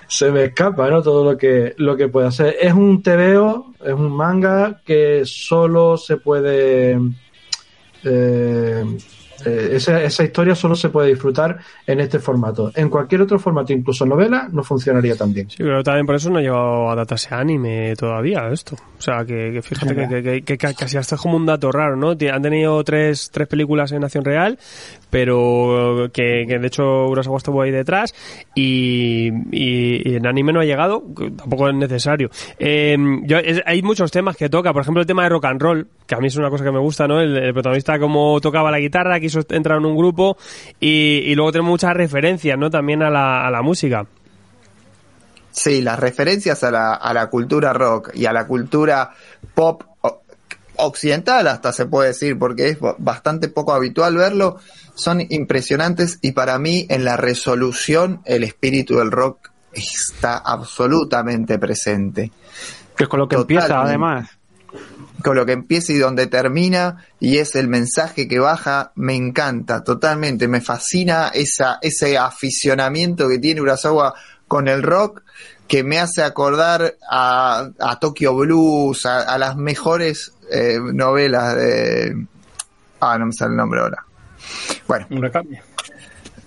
se me escapa, ¿no? Todo lo que, lo que puede hacer. Es un TVO, es un manga que solo se puede, eh, eh, esa, esa, historia solo se puede disfrutar en este formato. En cualquier otro formato, incluso novela, no funcionaría tan bien. Sí, pero también por eso no ha llegado a datarse anime todavía esto. O sea, que, que fíjate que, que, que, casi hasta es como un dato raro, ¿no? Han tenido tres, tres películas en Nación Real, pero que, de hecho Urasawa estuvo ahí detrás y, y, y, en anime no ha llegado, tampoco es necesario. Eh, yo, es, hay muchos temas que toca, por ejemplo el tema de rock and roll, que a mí es una cosa que me gusta, ¿no? El, el protagonista como tocaba la guitarra, quiso entrar en un grupo y, y luego tenemos muchas referencias, ¿no? También a la, a la música. Sí, las referencias a la, a la cultura rock y a la cultura pop occidental hasta se puede decir, porque es bastante poco habitual verlo, son impresionantes y para mí en la resolución el espíritu del rock está absolutamente presente. Que es con lo que Totalmente. empieza además. Con lo que empieza y donde termina y es el mensaje que baja, me encanta totalmente, me fascina esa, ese aficionamiento que tiene Urasawa con el rock que me hace acordar a, a Tokyo Blues, a, las mejores eh, novelas de... Ah, no me sale el nombre ahora. Bueno.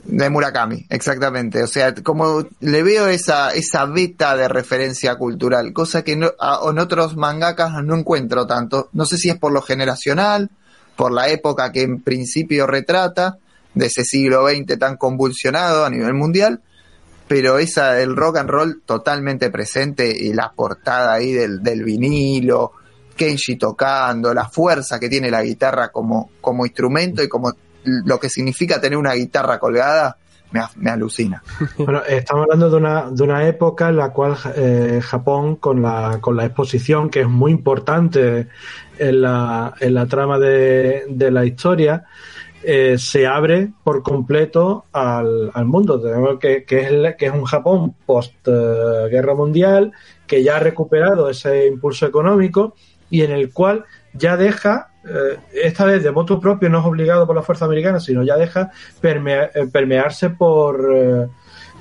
De Murakami, exactamente. O sea, como le veo esa, esa beta de referencia cultural, cosa que no, a, en otros mangakas no encuentro tanto. No sé si es por lo generacional, por la época que en principio retrata, de ese siglo XX tan convulsionado a nivel mundial, pero esa del rock and roll totalmente presente y la portada ahí del, del vinilo, Kenji tocando, la fuerza que tiene la guitarra como, como instrumento y como lo que significa tener una guitarra colgada, me, me alucina. Bueno, estamos hablando de una, de una época en la cual eh, Japón, con la, con la exposición, que es muy importante en la, en la trama de, de la historia, eh, se abre por completo al, al mundo. Tenemos que, que, es, que es un Japón post uh, guerra mundial, que ya ha recuperado ese impulso económico y en el cual ya deja, eh, esta vez de voto propio, no es obligado por la fuerza americana, sino ya deja permea, permearse por, eh,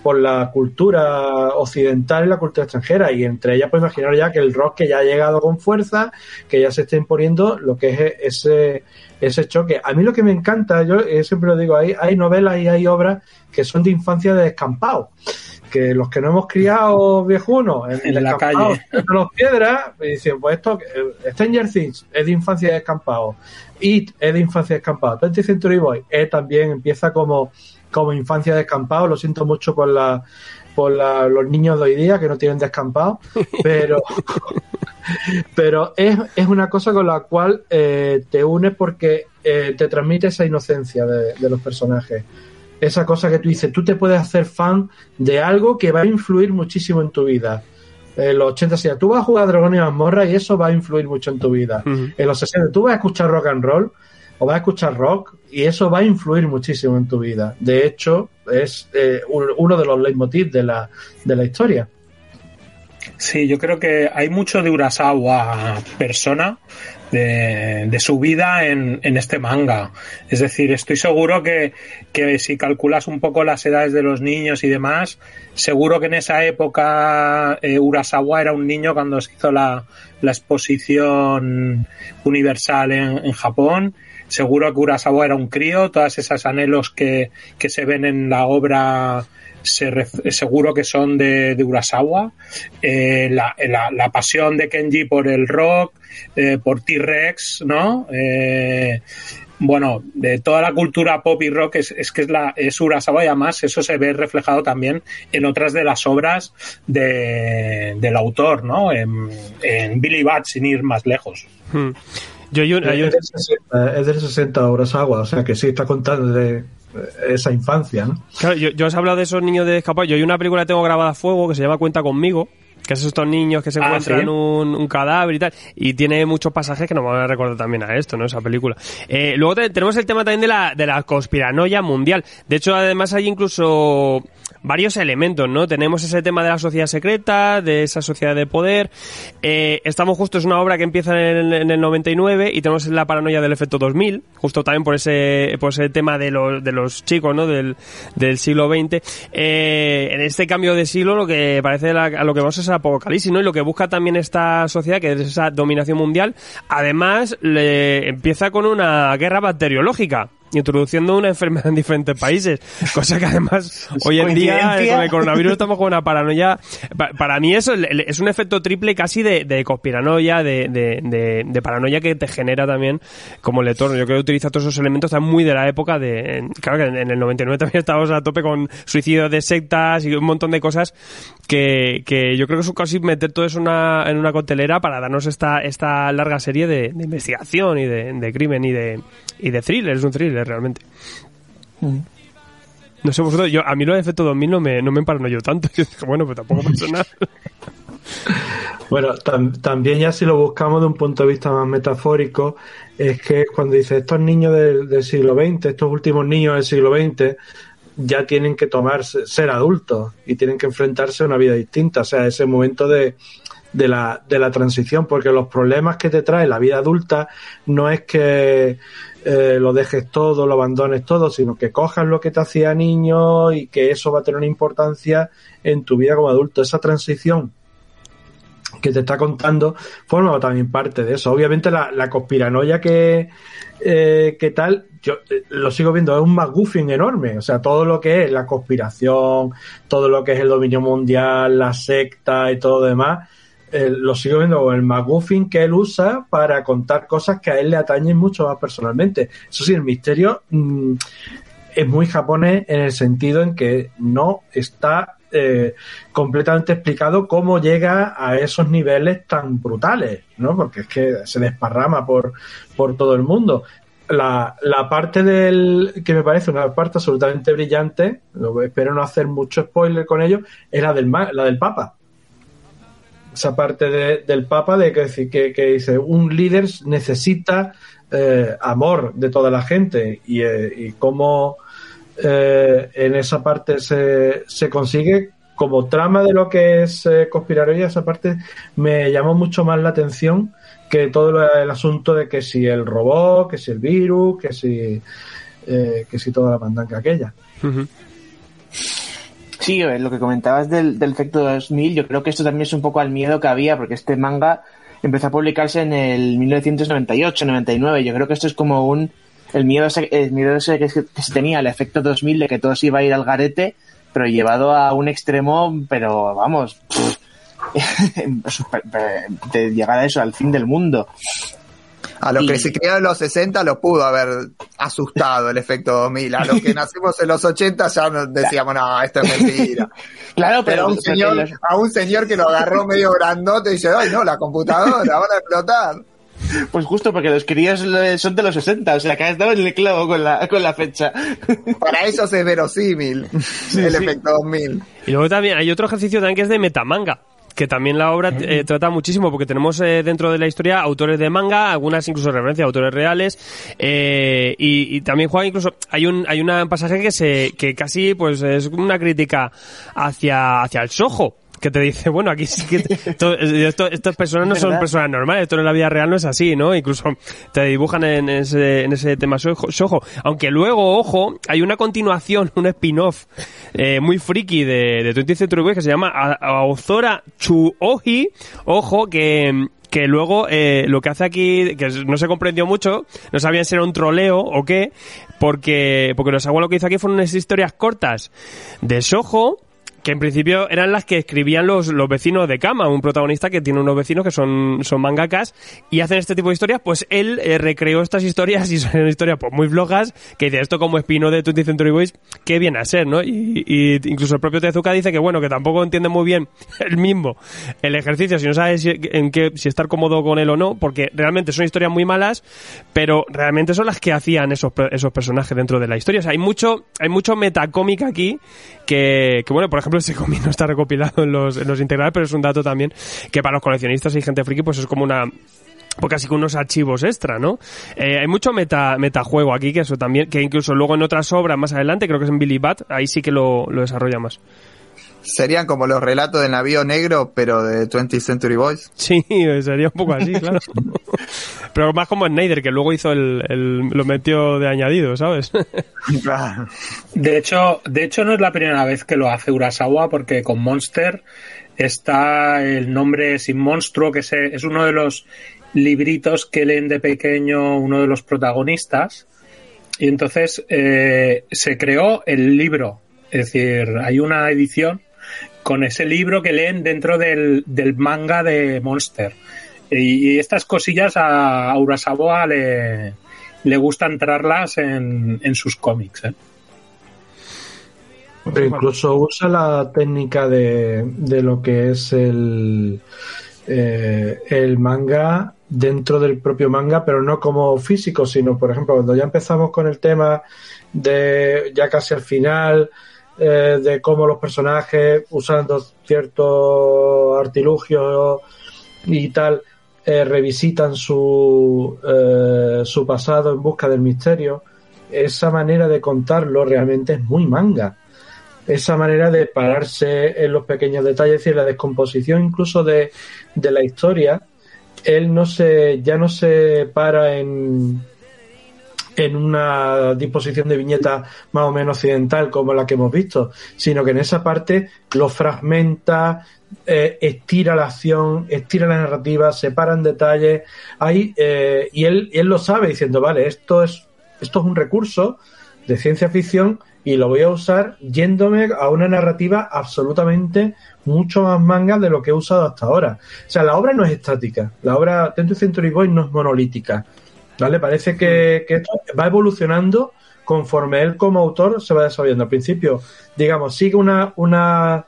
por la cultura occidental y la cultura extranjera. Y entre ellas, pues imaginar ya que el rock que ya ha llegado con fuerza, que ya se está imponiendo lo que es ese, ese choque. A mí lo que me encanta, yo siempre lo digo, hay, hay novelas y hay obras que son de infancia de descampado que los que no hemos criado viejunos en, en la calle, en los piedras, me dicen, pues esto, Stranger Things es de infancia de descampado, It es de infancia de descampado, 20th Century Boy es también empieza como, como infancia de descampado, lo siento mucho por la por la, los niños de hoy día que no tienen descampado, pero pero es, es una cosa con la cual eh, te unes porque eh, te transmite esa inocencia de, de los personajes esa cosa que tú dices, tú te puedes hacer fan de algo que va a influir muchísimo en tu vida. En los 80 sí, tú vas a jugar Dragón y Mazmorra y eso va a influir mucho en tu vida. Uh -huh. En los 60 tú vas a escuchar rock and roll o vas a escuchar rock y eso va a influir muchísimo en tu vida. De hecho, es eh, uno de los leitmotiv de la, de la historia. Sí, yo creo que hay mucho de Urasawa persona, de, su vida en, en, este manga. Es decir, estoy seguro que, que, si calculas un poco las edades de los niños y demás, seguro que en esa época eh, Urasawa era un niño cuando se hizo la, la exposición universal en, en, Japón. Seguro que Urasawa era un crío, todas esas anhelos que, que se ven en la obra se seguro que son de, Urasawa. Eh, la, la, pasión de Kenji por el rock, eh, por T-Rex, ¿no? Eh, bueno, de toda la cultura pop y rock es, que es la es Urasawa y además eso se ve reflejado también en otras de las obras de, del autor, ¿no? En, en Billy Bat, sin ir más lejos. Hmm. Yo, yo, yo, es, del 60, es del 60 Urasawa, o sea que sí está contando de esa infancia, ¿no? Claro, yo, yo os he hablado de esos niños de escapar. Yo hay una película que tengo grabada a fuego que se llama Cuenta conmigo, que es estos niños que se Ah, encuentran ¿sí? un, un cadáver y tal, y tiene muchos pasajes que nos van a recordar también a esto, ¿no? Esa película. Eh, luego te- tenemos el tema también de la, de la conspiranoia mundial. De hecho, además hay incluso varios elementos, ¿no? Tenemos ese tema de la sociedad secreta, de esa sociedad de poder. Eh, estamos justo, es una obra que empieza en el, en el 99 y tenemos la paranoia del efecto 2000, justo también por ese, por ese tema de los, de los chicos, ¿no? Del, del siglo XX. Eh, en este cambio de siglo lo que parece la- a lo que vamos es apocalipsis, ¿no? Y lo que busca también esta sociedad, que es esa dominación mundial, además le empieza con una guerra bacteriológica introduciendo una enfermedad en diferentes países, cosa que además hoy en día eh, con el coronavirus estamos con una paranoia. Pa- Para mí eso es un efecto triple casi de, de conspiranoia, de, de, de- de paranoia que te genera también como lector. Yo creo que utiliza todos esos elementos, están muy de la época de... Claro que en, el 99 también estábamos a tope con suicidios de sectas y un montón de cosas que, que yo creo que es casi meter todo eso una- en una coctelera para darnos esta, esta larga serie de, investigación y de crimen y de, y de thriller, es un thriller realmente. No sé vosotros, yo, a mí lo de efecto 2000 no me, no me tanto. Yo dije, bueno, pues tampoco pasa nada. Bueno, tam- también ya si lo buscamos de un punto de vista más metafórico, es que cuando dice estos niños del, del siglo XX, estos últimos niños del siglo XX, ya tienen que tomarse, ser adultos y tienen que enfrentarse a una vida distinta, o sea, ese momento de, de, la, de la transición, porque los problemas que te trae la vida adulta no es que eh, lo dejes todo, lo abandones todo, sino que cojas lo que te hacía niño y que eso va a tener una importancia en tu vida como adulto. Esa transición que te está contando forma también parte de eso. Obviamente la, la conspiranoia que, eh, tal, yo eh, lo sigo viendo, es un McGuffin enorme. O sea, todo lo que es la conspiración, todo lo que es el dominio mundial, la secta y todo lo demás, eh, lo sigo viendo como el McGuffin que él usa para contar cosas que a él le atañen mucho más personalmente. Eso sí, el misterio mm, es muy japonés en el sentido en que no está eh, completamente explicado cómo llega a esos niveles tan brutales, ¿no? Porque es que se desparrama por, por todo el mundo. La, la parte del que me parece una parte absolutamente brillante, espero no hacer mucho spoiler con ello, es la del, la del Papa. Esa parte de- del Papa de que, que, que dice un líder necesita eh, amor de toda la gente y, eh, y cómo eh, en esa parte se, se consigue como trama de lo que es eh, conspiranoia, esa parte me llamó mucho más la atención que todo el asunto de que si el robot, que si el virus, que si que si toda la mandanga aquella. Sí, eh, lo que comentabas del, del efecto 2000, yo creo que esto también es un poco al miedo que había, porque este manga empezó a publicarse en el 1998-99. Yo creo que esto es como un. El miedo el miedo ese que, que se tenía, el efecto 2000 de que todo se iba a ir al garete, pero llevado a un extremo, pero vamos. super- de llegar a eso, al fin del mundo. A los que se criaron en los 60 lo pudo haber asustado el efecto 2000. A los que nacimos en los 80 ya nos decíamos, no, esto es mentira. Claro, Pero pero, a un, señor, los- a un señor que lo agarró medio grandote y dice, ay, no, la computadora, van a explotar. pues justo porque los críos son de los 60, o sea que has dado en el clavo con la, con la fecha. Para ellos es verosímil el sí. efecto 2000. Y luego también hay otro ejercicio también que es de metamanga. Que también la obra eh, trata muchísimo, porque tenemos eh, dentro de la historia autores de manga, algunas incluso referencias a autores reales, eh, y, y también juega incluso, hay un, hay un pasaje que se, que casi pues es una crítica hacia, hacia el sojo. Que te dice, bueno, aquí sí que to- esto- estas personas no son personas normales, esto en la vida real no es así, ¿no? Incluso te dibujan en ese, en ese tema sojo, sojo. Aunque luego, ojo, hay una continuación, un spin-off eh, muy friki de, de 20th Century que se llama Aozora Chuoji, ojo, que que luego eh, lo que hace aquí, que no se comprendió mucho, no sabían si era un troleo o qué, porque, porque los abuelos lo que hizo aquí fueron unas historias cortas de Soho, que en principio eran las que escribían los, los vecinos de Kama, un protagonista que tiene unos vecinos que son, son mangakas y hacen este tipo de historias, pues él eh, recreó estas historias y son historias pues muy flojas, que dice esto como espino de 20th Century Boys, qué viene a ser, ¿no? Y, y incluso el propio Tezuka dice que bueno, que tampoco entiende muy bien el mismo el ejercicio, si no sabe si, en qué, si estar cómodo con él o no, porque realmente son historias muy malas, pero realmente son las que hacían esos, esos personajes dentro de la historia. O sea, hay mucho, hay mucho metacómic aquí que, bueno, por ejemplo, ejemplo, no está recopilado en los, en los integrales, pero es un dato también que para los coleccionistas y gente friki, pues es como una pues casi con unos archivos extra, ¿no? Eh, hay mucho meta, metajuego aquí, que eso también, que incluso luego en otras obras más adelante, creo que es en Billy Bat, ahí sí que lo, lo desarrolla más. Serían como los relatos del navío negro, pero de 20th Century Boys. Sí, sería un poco así, claro. pero más como Snyder, que luego hizo el, el, lo metió de añadido, ¿sabes? Claro. De hecho, de hecho no es la primera vez que lo hace Urasawa, porque con Monster está el nombre sin monstruo, que es, es uno de los libritos que leen de pequeño uno de los protagonistas. Y entonces eh, se creó el libro. Es decir, hay una edición con ese libro que leen dentro del, del manga de Monster. Y, estas cosillas a, Urasawa le, le gusta entrarlas en, en sus cómics. ¿eh? Incluso usa la técnica de, de lo que es el, eh, el manga dentro del propio manga, pero no como físico, sino, por ejemplo, cuando ya empezamos con el tema de ya casi al final, eh, de cómo los personajes, usando ciertos artilugios y tal, eh, revisitan su, eh, su pasado en busca del misterio, esa manera de contarlo realmente es muy manga. Esa manera de pararse en los pequeños detalles y la descomposición incluso de, de la historia, él no se, ya no se para en, en una disposición de viñeta más o menos occidental como la que hemos visto, sino que en esa parte lo fragmenta, eh, estira la acción, estira la narrativa, separa en detalles, ahí, eh, y él, él lo sabe diciendo, vale, esto es, esto es un recurso de ciencia ficción y lo voy a usar yéndome a una narrativa absolutamente mucho más manga de lo que he usado hasta ahora. O sea, la obra no es estática, la obra Tentu Century Boy no es monolítica. ¿Vale? Parece que, esto va evolucionando conforme él como autor se va desarrollando. Al principio, digamos, sigue una, una,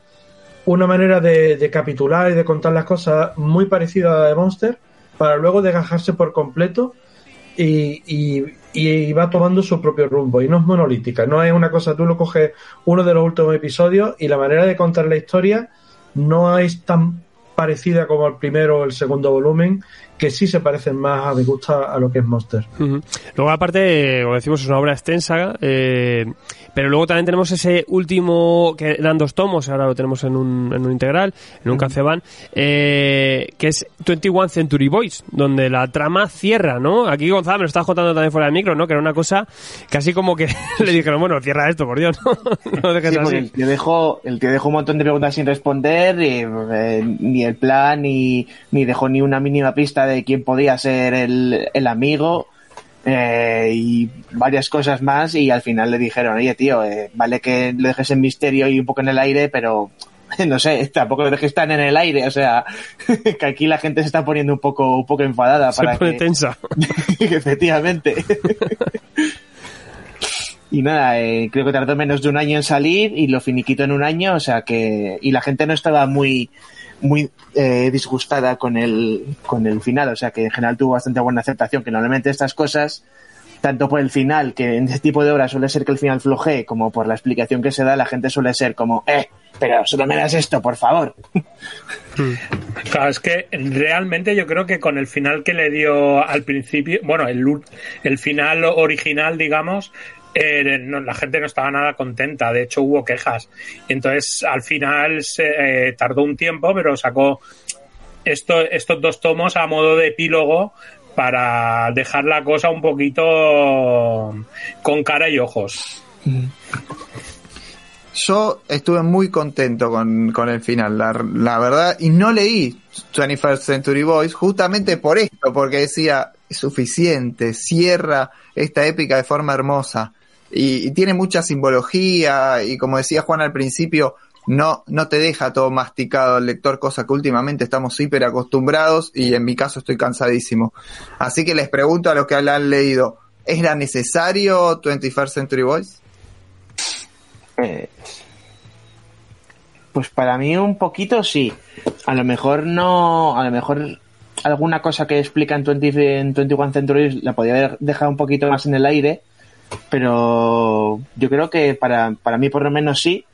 una manera de, capitular y de contar las cosas muy parecida a la de Monster, para luego desgajarse por completo y, y va tomando su propio rumbo y no es monolítica, no es una cosa, tú lo coges uno de los últimos episodios y la manera de contar la historia no es tan parecida como el primero o el segundo volumen, que sí se parecen más a mi gusta a lo que es Monster. Uh -huh. Luego, aparte, como decimos, es una obra extensa, eh, pero luego también tenemos ese último, que eran dos tomos, ahora lo tenemos en un, en un integral, en un uh -huh. Caceban, eh, que es 21 Century Boys, donde la trama cierra, ¿no? Aquí Gonzalo me lo estás contando también fuera del micro, ¿no? Que era una cosa casi como que le dijeron, bueno, cierra esto, por Dios, ¿no? no dejes sí, así. El tío, dejó, el tío dejó un montón de preguntas sin responder, y, eh, ni el plan, ni, ni dejó ni una mínima pista de quién podía ser el, el amigo. Eh, y varias cosas más y al final le dijeron, oye tío, eh, vale que lo dejes en misterio y un poco en el aire, pero no sé, tampoco lo dejes tan en el aire, o sea, que aquí la gente se está poniendo un poco, un poco enfadada. Se para pone que... tensa. Efectivamente. y nada, eh, creo que tardó menos de un año en salir y lo finiquito en un año, o sea que, y la gente no estaba muy, muy eh, disgustada con el, con el final, o sea que en general tuvo bastante buena aceptación, que normalmente estas cosas, tanto por el final, que en este tipo de obras suele ser que el final flojee, como por la explicación que se da, la gente suele ser como, eh, pero solo me das esto, por favor. Claro, es que realmente yo creo que con el final que le dio al principio, bueno, el, el final original, digamos, eh, la gente no estaba nada contenta, de hecho hubo quejas. Entonces al final se eh, tardó un tiempo, pero sacó esto, estos dos tomos a modo de epílogo para dejar la cosa un poquito con cara y ojos. Yo estuve muy contento con, con el final, la, la, verdad, y no leí 21st Century Boys justamente por esto, porque decía, es suficiente, cierra esta épica de forma hermosa y, tiene mucha simbología y como decía Juan al principio, no, no te deja todo masticado el lector, cosa que últimamente estamos hiper acostumbrados y en mi caso estoy cansadísimo. Así que les pregunto a los que la han leído, ¿era necesario 21st Century Boys? Eh, pues para mí un poquito sí. A lo mejor no, a lo mejor alguna cosa que explica en, 20, en 21 Century la podría haber dejado un poquito más en el aire, pero yo creo que para, para mí por lo menos sí,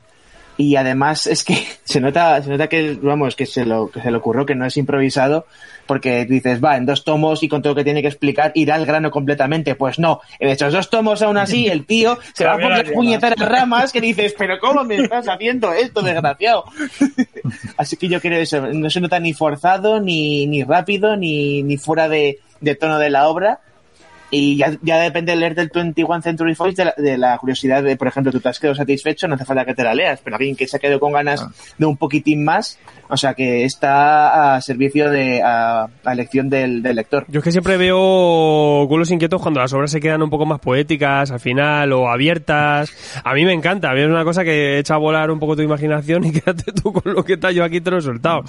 y además es que se nota, se nota que, vamos, que se lo, que se le ocurrió que no es improvisado, porque dices, va, en dos tomos y con todo lo que tiene que explicar irá al grano completamente. Pues no, en esos dos tomos aún así el tío se va a poner puñetar ramas que dices, pero ¿cómo me estás haciendo esto, desgraciado? así que yo creo eso, no se nota ni forzado, ni, ni rápido, ni, ni fuera de, de tono de la obra y ya, ya depende de leer del 21 Century Fox de la, de la curiosidad de, por ejemplo, tú te has quedado satisfecho, no hace falta que te la leas, pero alguien que se ha quedado con ganas Ah. de un poquitín más, o sea que está a servicio de, a, a elección del, del lector. Yo es que siempre veo culos inquietos cuando las obras se quedan un poco más poéticas al final o abiertas. A mí me encanta, a mí es una cosa que echa a volar un poco tu imaginación y quédate tú con lo que está yo aquí te lo he soltado.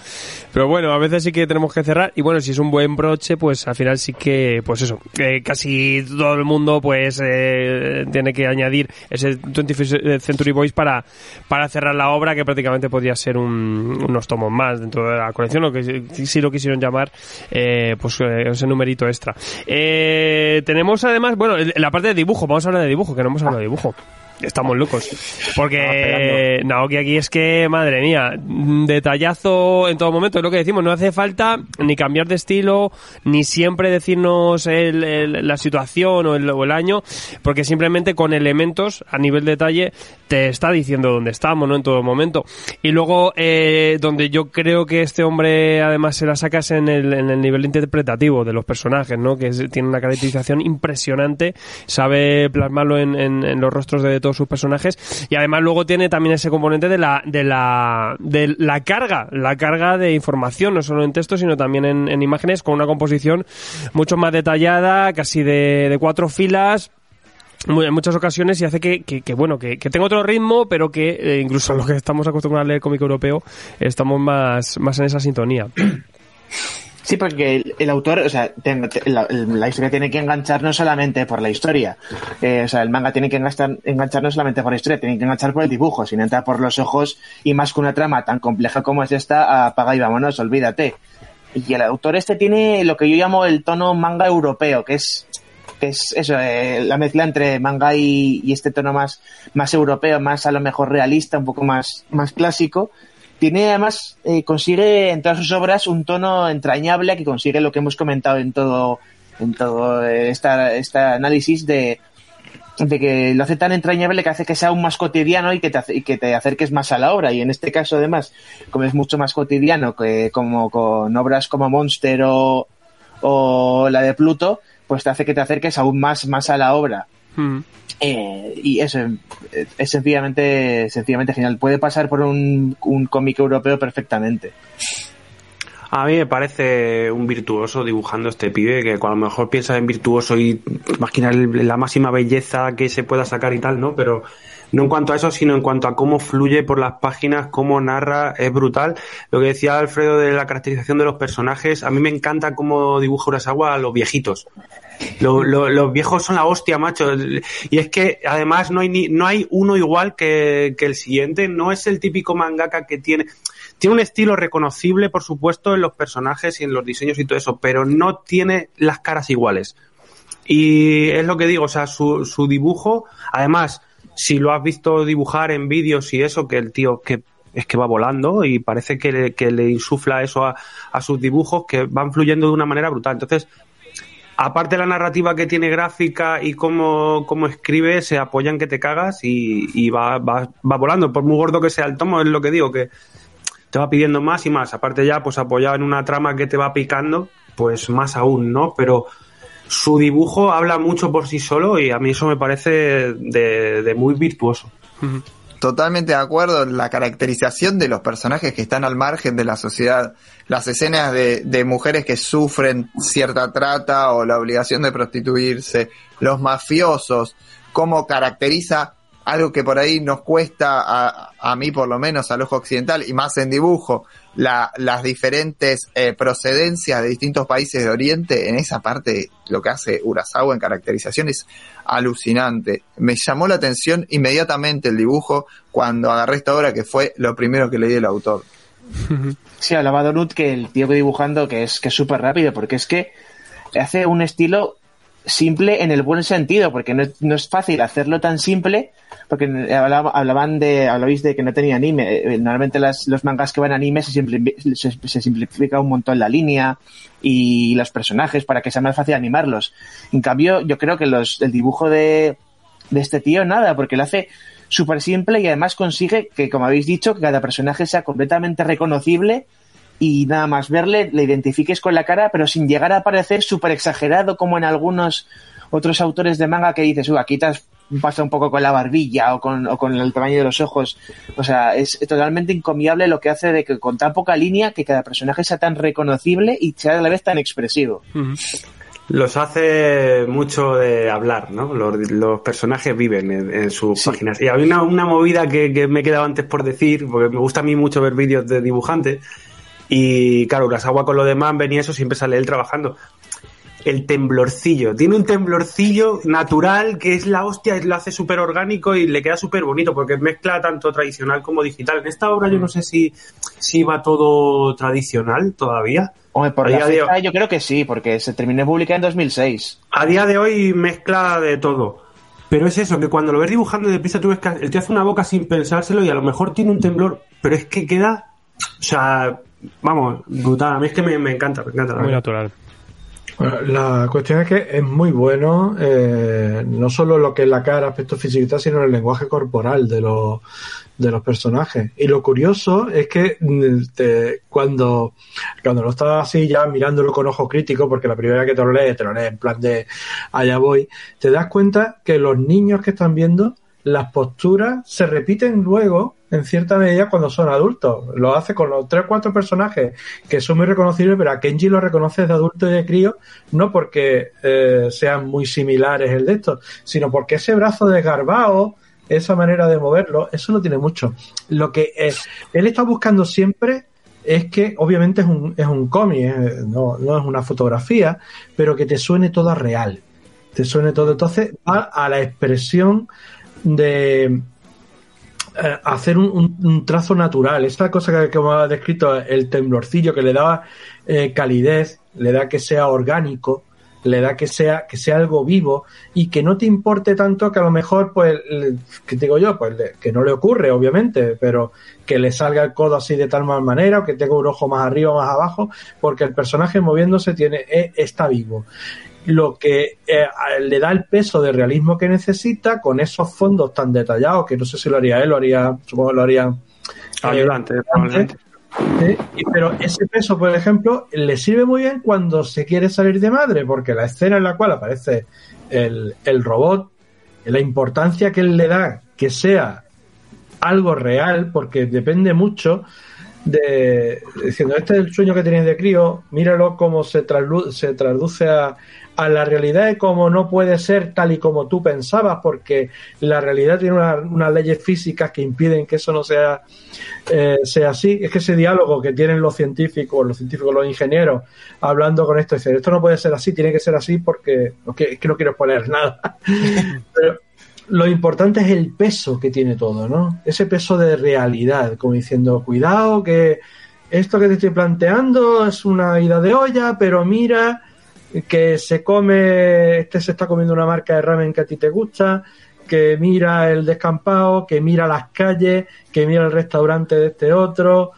Pero bueno, a veces sí que tenemos que cerrar y bueno, si es un buen broche, pues al final sí que, pues eso, eh, casi todo el mundo pues eh, tiene que añadir ese 21st Century Boys para, para cerrar la obra que prácticamente podría ser un- unos tomos más dentro de la colección, lo que sí, sí lo quisieron llamar eh, pues eh, ese numerito extra. Eh, tenemos además, bueno, en la parte de dibujo, vamos a hablar de dibujo, que no hemos hablado de dibujo. Estamos locos. Porque Naoki aquí es que, madre mía, mm, detallazo en todo momento. Es lo que decimos, no hace falta ni cambiar de estilo, ni siempre decirnos el- el- la situación o el, o el año, porque simplemente con elementos a nivel detalle te está diciendo dónde estamos, ¿no? En todo momento. Y luego, eh, donde yo creo que este hombre además se la sacas en el, en el nivel interpretativo de los personajes, ¿no? Que es- tiene una caracterización impresionante, sabe plasmarlo en, en- en los rostros de todos sus personajes. Y además luego tiene también ese componente de la, de la, de la carga, la carga de información, no solo en texto, sino también en, en imágenes con una composición mucho más detallada, casi de, cuatro filas, en muchas ocasiones y hace que, que, bueno que, que tenga otro ritmo pero que eh, incluso los que estamos acostumbrados a leer cómic europeo estamos más, más en esa sintonía Sí, porque el, autor, o sea, la historia tiene que enganchar no solamente por la historia. Eh, o sea, el manga tiene que enganchar, enganchar no solamente por la historia, tiene que enganchar por el dibujo, sin entrar por los ojos y más que una trama tan compleja como es esta, apaga y vámonos, olvídate. Y el autor este tiene lo que yo llamo el tono manga europeo, que es que es eso, eh, la mezcla entre manga y, y este tono más, más europeo, más a lo mejor realista, un poco más, más clásico. Tiene además, eh, consigue en todas sus obras un tono entrañable que consigue lo que hemos comentado en todo, en todo esta, este análisis de, de que lo hace tan entrañable que hace que sea aún más cotidiano y que te, que te acerques más a la obra. Y en este caso, además, como es mucho más cotidiano que como con obras como Monster o, o la de Pluto, pues te hace que te acerques aún más, más a la obra. Mm. Eh, y eso eh, es sencillamente, sencillamente genial. Puede pasar por un, un cómic europeo perfectamente. A mí me parece un virtuoso dibujando este pibe, que a lo mejor piensas en virtuoso y el- la máxima belleza que se pueda sacar y tal, ¿no? Pero no en cuanto a eso, sino en cuanto a cómo fluye por las páginas, cómo narra, es brutal. Lo que decía Alfredo de la caracterización de los personajes, a mí me encanta cómo dibuja Urasawa a los viejitos. Lo- lo- los viejos son la hostia, macho. Y es que además no hay ni, no hay uno igual que, que el siguiente. No es el típico mangaka que tiene. Tiene un estilo reconocible, por supuesto, en los personajes y en los diseños y todo eso, pero no tiene las caras iguales. Y es lo que digo, o sea, su, su dibujo, además, si lo has visto dibujar en vídeos y eso, que el tío que es que va volando y parece que le, que le insufla eso a, a sus dibujos que van fluyendo de una manera brutal. Entonces, aparte de la narrativa que tiene gráfica y cómo, cómo escribe, se apoya en que te cagas y, y va, va, va volando. Por muy gordo que sea el tomo, es lo que digo, que te va pidiendo más y más. Aparte ya, pues apoyado en una trama que te va picando, pues más aún, ¿no? Pero su dibujo habla mucho por sí solo y a mí eso me parece de, muy virtuoso. Totalmente de acuerdo, la caracterización de los personajes que están al margen de la sociedad, las escenas de, de mujeres que sufren cierta trata o la obligación de prostituirse, los mafiosos, cómo caracteriza algo que por ahí nos cuesta a, a mí por lo menos al ojo occidental y más en dibujo, la, las diferentes eh, procedencias de distintos países de Oriente, en esa parte lo que hace Urasawa en caracterización es alucinante. Me llamó la atención inmediatamente el dibujo cuando agarré esta obra que fue lo primero que leí del autor. Sí, hablaba Donut que el tío que dibujando que es que es súper rápido, porque es que hace un estilo simple en el buen sentido, porque no es, no es fácil hacerlo tan simple, porque hablaba- hablaban de, hablabais de que no tenía anime. Eh, Normalmente las- los mangas que van a anime se, simpli- se simplifica un montón la línea y los personajes para que sea más fácil animarlos. En cambio, yo creo que los, el dibujo de, de este tío, nada, porque lo hace súper simple y además consigue que, como habéis dicho, que cada personaje sea completamente reconocible y nada más verle, le identifiques con la cara, pero sin llegar a parecer súper exagerado como en algunos otros autores de manga que dices, "Uh, aquí te has pasado un poco con la barbilla o con, o con el tamaño de los ojos. O sea, es totalmente encomiable lo que hace de que con tan poca línea que cada personaje sea tan reconocible y sea a la vez tan expresivo. Los hace mucho de hablar, ¿no? Los, los personajes viven en, en sus Sí. páginas. Y había una, una movida que, que me he quedado antes por decir, porque me gusta a mí mucho ver vídeos de dibujantes. Y claro, Urasawa con lo de Manben y eso siempre sale él trabajando. El temblorcillo. Tiene un temblorcillo natural que es la hostia, lo hace súper orgánico y le queda súper bonito porque mezcla tanto tradicional como digital. En esta obra yo no sé si, si va todo tradicional todavía. Hombre, por A la fecha hoy- yo creo que sí, porque se terminó de publicar en 2006. a día de hoy mezcla de todo. Pero es eso, que cuando lo ves dibujando deprisa, tú ves que el tío hace una boca sin pensárselo y a lo mejor tiene un temblor, pero es que queda. O sea, vamos, brutal. A mí es que me, me encanta, me encanta. la Muy verdad. natural. Bueno, la cuestión es que es muy bueno, eh, no solo lo que es la cara, aspecto físico y tal, sino el lenguaje corporal de los, de los personajes. Y lo curioso es que mm, te- cuando, cuando lo estás así ya mirándolo con ojo crítico, porque la primera que te lo lees, te lo lees en plan de allá voy, te das cuenta que los niños que están viendo, las posturas se repiten luego en cierta medida cuando son adultos. Lo hace con los tres o cuatro personajes que son muy reconocibles, pero a Kenji lo reconoces de adulto y de crío, no porque eh, sean muy similares el de estos, sino porque ese brazo desgarbado, esa manera de moverlo, eso lo tiene mucho. Lo que eh, él está buscando siempre es que obviamente es un, es un cómic, eh, no, no es una fotografía, pero que te suene todo real. Te suene todo. Entonces va a la expresión de hacer un, un- trazo natural. Esta cosa que, que hemos descrito, el temblorcillo que le da eh, calidez, le da que sea orgánico, le da que sea, que sea algo vivo y que no te importe tanto que a lo mejor, pues, que digo yo, pues que no le ocurre, obviamente, pero que le salga el codo así de tal mal manera o que tenga un ojo más arriba o más abajo, porque el personaje moviéndose tiene, eh, está vivo lo que eh, le da el peso de realismo que necesita con esos fondos tan detallados que no sé si lo haría él, lo haría, supongo que lo haría eh, Ayudante, probablemente. ¿sí? Y- pero ese peso, por ejemplo, le sirve muy bien cuando se quiere salir de madre, porque la escena en la cual aparece el, el robot, la importancia que él le da que sea algo real, porque depende mucho de diciendo este es el sueño que tenéis de crío, míralo cómo se, se traduce a, a la realidad de cómo no puede ser tal y como tú pensabas, porque la realidad tiene una- unas leyes físicas que impiden que eso no sea, eh, sea así. Es que ese diálogo que tienen los científicos, los científicos, los ingenieros, hablando con esto, dicen, esto no puede ser así, tiene que ser así porque es que, es que no quiero poner nada. Pero lo importante es el peso que tiene todo, ¿no? Ese peso de realidad, como diciendo, cuidado que esto que te estoy planteando es una ida de olla, pero mira que se come, este se está comiendo una marca de ramen que a ti te gusta, que mira el descampado, que mira las calles, que mira el restaurante de este otro,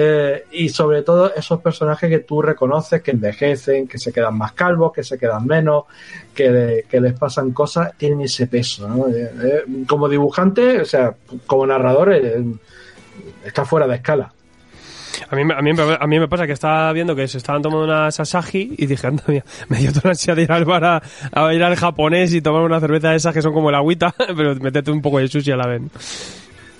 eh, y sobre todo esos personajes que tú reconoces que envejecen, que se quedan más calvos, que se quedan menos, que, que les pasan cosas, tienen ese peso. ¿no? Eh, eh, como dibujante, o sea, como narrador, eh, está fuera de escala. A mí, a, mí, a mí me pasa que estaba viendo que se estaban tomando una Sasagi y dije, anda, mira, me dio toda la ansia de ir al bar a, a ir al japonés y tomar una cerveza de esas que son como el agüita, pero meterte un poco de sushi a la vez.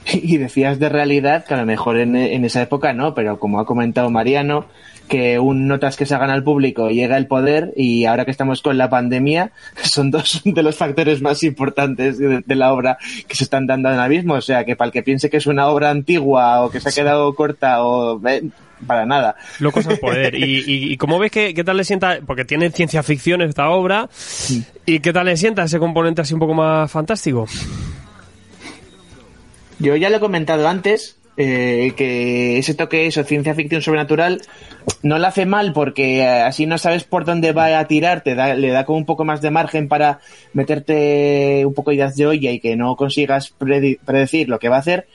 Y decías de realidad que a lo mejor en, en esa época no, pero como ha comentado Mariano, que un notas que se hagan al público llega el poder y ahora que estamos con la pandemia son dos de los factores más importantes de, de la obra que se están dando en abismo. O sea que para el que piense que es una obra antigua o que se ha quedado corta o eh, para nada. Locos al poder. Y, y, y cómo ves que qué tal le sienta, porque tiene ciencia ficción esta obra, y qué tal le sienta ese componente así un poco más fantástico. Yo ya lo he comentado antes, eh, que ese toque eso, ciencia ficción sobrenatural, no la hace mal porque eh, así no sabes por dónde va a tirar, te da, le da como un poco más de margen para meterte un poco de ideas de olla y que no consigas predecir lo que va a hacer.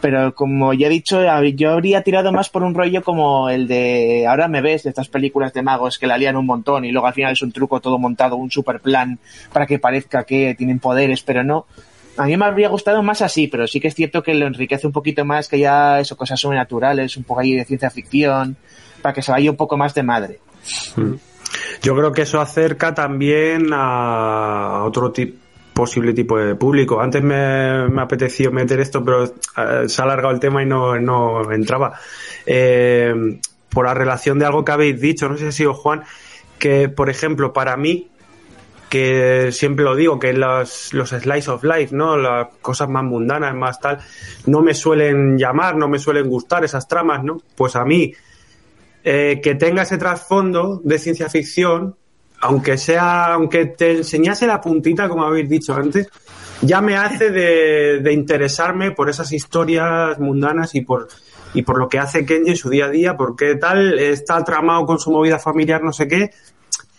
Pero como ya he dicho, yo habría tirado más por un rollo como el de Ahora me ves, de estas películas de magos que la lían un montón y luego al final es un truco todo montado, un super plan para que parezca que tienen poderes, pero no. A mí me habría gustado más así, pero sí que es cierto que lo enriquece un poquito más, que ya eso, cosas sobrenaturales, un poco ahí de ciencia ficción, para que se vaya un poco más de madre. Yo creo que eso acerca también a otro tipo posible tipo de público. Antes me, me apeteció meter esto, pero eh, se ha alargado el tema y no, no entraba. Eh, por la relación de algo que habéis dicho, no sé si ha sido Juan, que por ejemplo, para mí, que siempre lo digo, que los, los slice of life, ¿no? Las cosas más mundanas, más tal, no me suelen llamar, no me suelen gustar esas tramas, ¿no? Pues a mí, eh, que tenga ese trasfondo de ciencia ficción, aunque sea, aunque te enseñase la puntita, como habéis dicho antes, ya me hace de, de interesarme por esas historias mundanas y por, y por lo que hace Kenji en su día a día, porque tal está tramado con su movida familiar, no sé qué,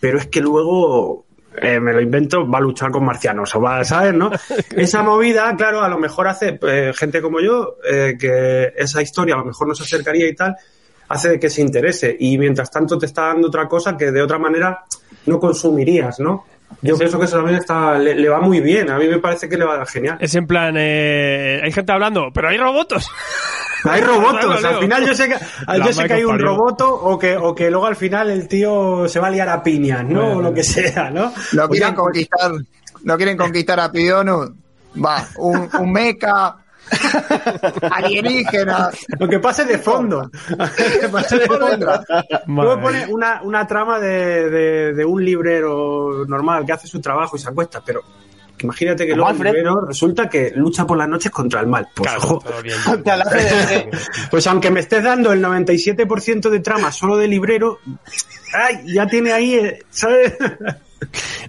pero es que luego eh, me lo invento, va a luchar con marcianos, o va, ¿sabes? ¿no? Esa movida, claro, a lo mejor hace eh, gente como yo, eh, que esa historia a lo mejor no se acercaría y tal, hace de que se interese. Y mientras tanto te está dando otra cosa que de otra manera no consumirías, ¿no? Yo pienso que eso también está, le, le va muy bien, a mí me parece que le va genial. Es en plan, eh, hay gente hablando, pero hay robots. Hay robotos, al final yo sé que, yo sé que hay un roboto o que, o que luego al final el tío se va a liar a piñas, ¿no? Bueno. O lo que sea, ¿no? Lo quieren conquistar, lo quieren conquistar a Piono. Va, un, un mecha alienígena. Lo que pase de fondo. Pase de fondo. Luego pone una, una trama de, de, de un librero normal que hace su trabajo y se acuesta, pero imagínate que luego el Alfred. librero resulta que lucha por las noches contra el mal. Pues, Claro, de- pues aunque me estés dando el 97% de trama solo de librero, ay, ya tiene ahí, eh, ¿sabes?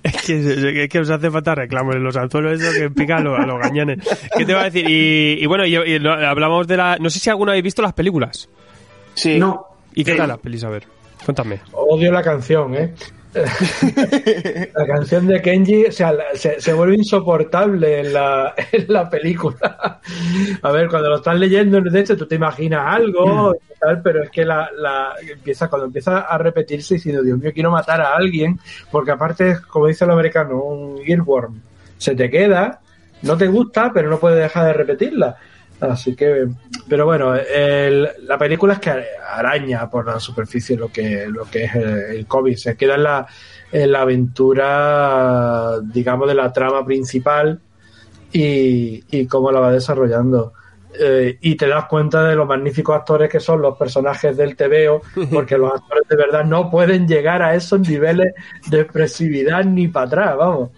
Es que, es que os hace falta reclamos en los anzuelos eso que pica a los, a los gañanes. ¿Qué te va a decir? Y, y bueno, y, y lo- hablamos de la... No sé si alguno habéis visto las películas. Sí. No. ¿Y qué Sí. tal las pelis? A ver, cuéntame. Odio la canción, ¿eh? la canción de Kenji o sea, se, se vuelve insoportable en la, en la película. A ver, cuando lo estás leyendo, de hecho, tú te imaginas algo, tal, pero es que la, la empieza cuando empieza a repetirse diciendo, Dios mío, quiero matar a alguien, porque aparte, es, como dice el americano, un earworm. Se te queda, no te gusta, pero no puedes dejar de repetirla. Así que, pero bueno, el- la película es que araña por la superficie lo que, lo que es el, el cómic. Se queda en la, en la aventura, digamos, de la trama principal y, y cómo la va desarrollando. Eh, y te das cuenta de los magníficos actores que son los personajes del TVO, porque los actores de verdad no pueden llegar a esos niveles de expresividad ni para atrás, vamos.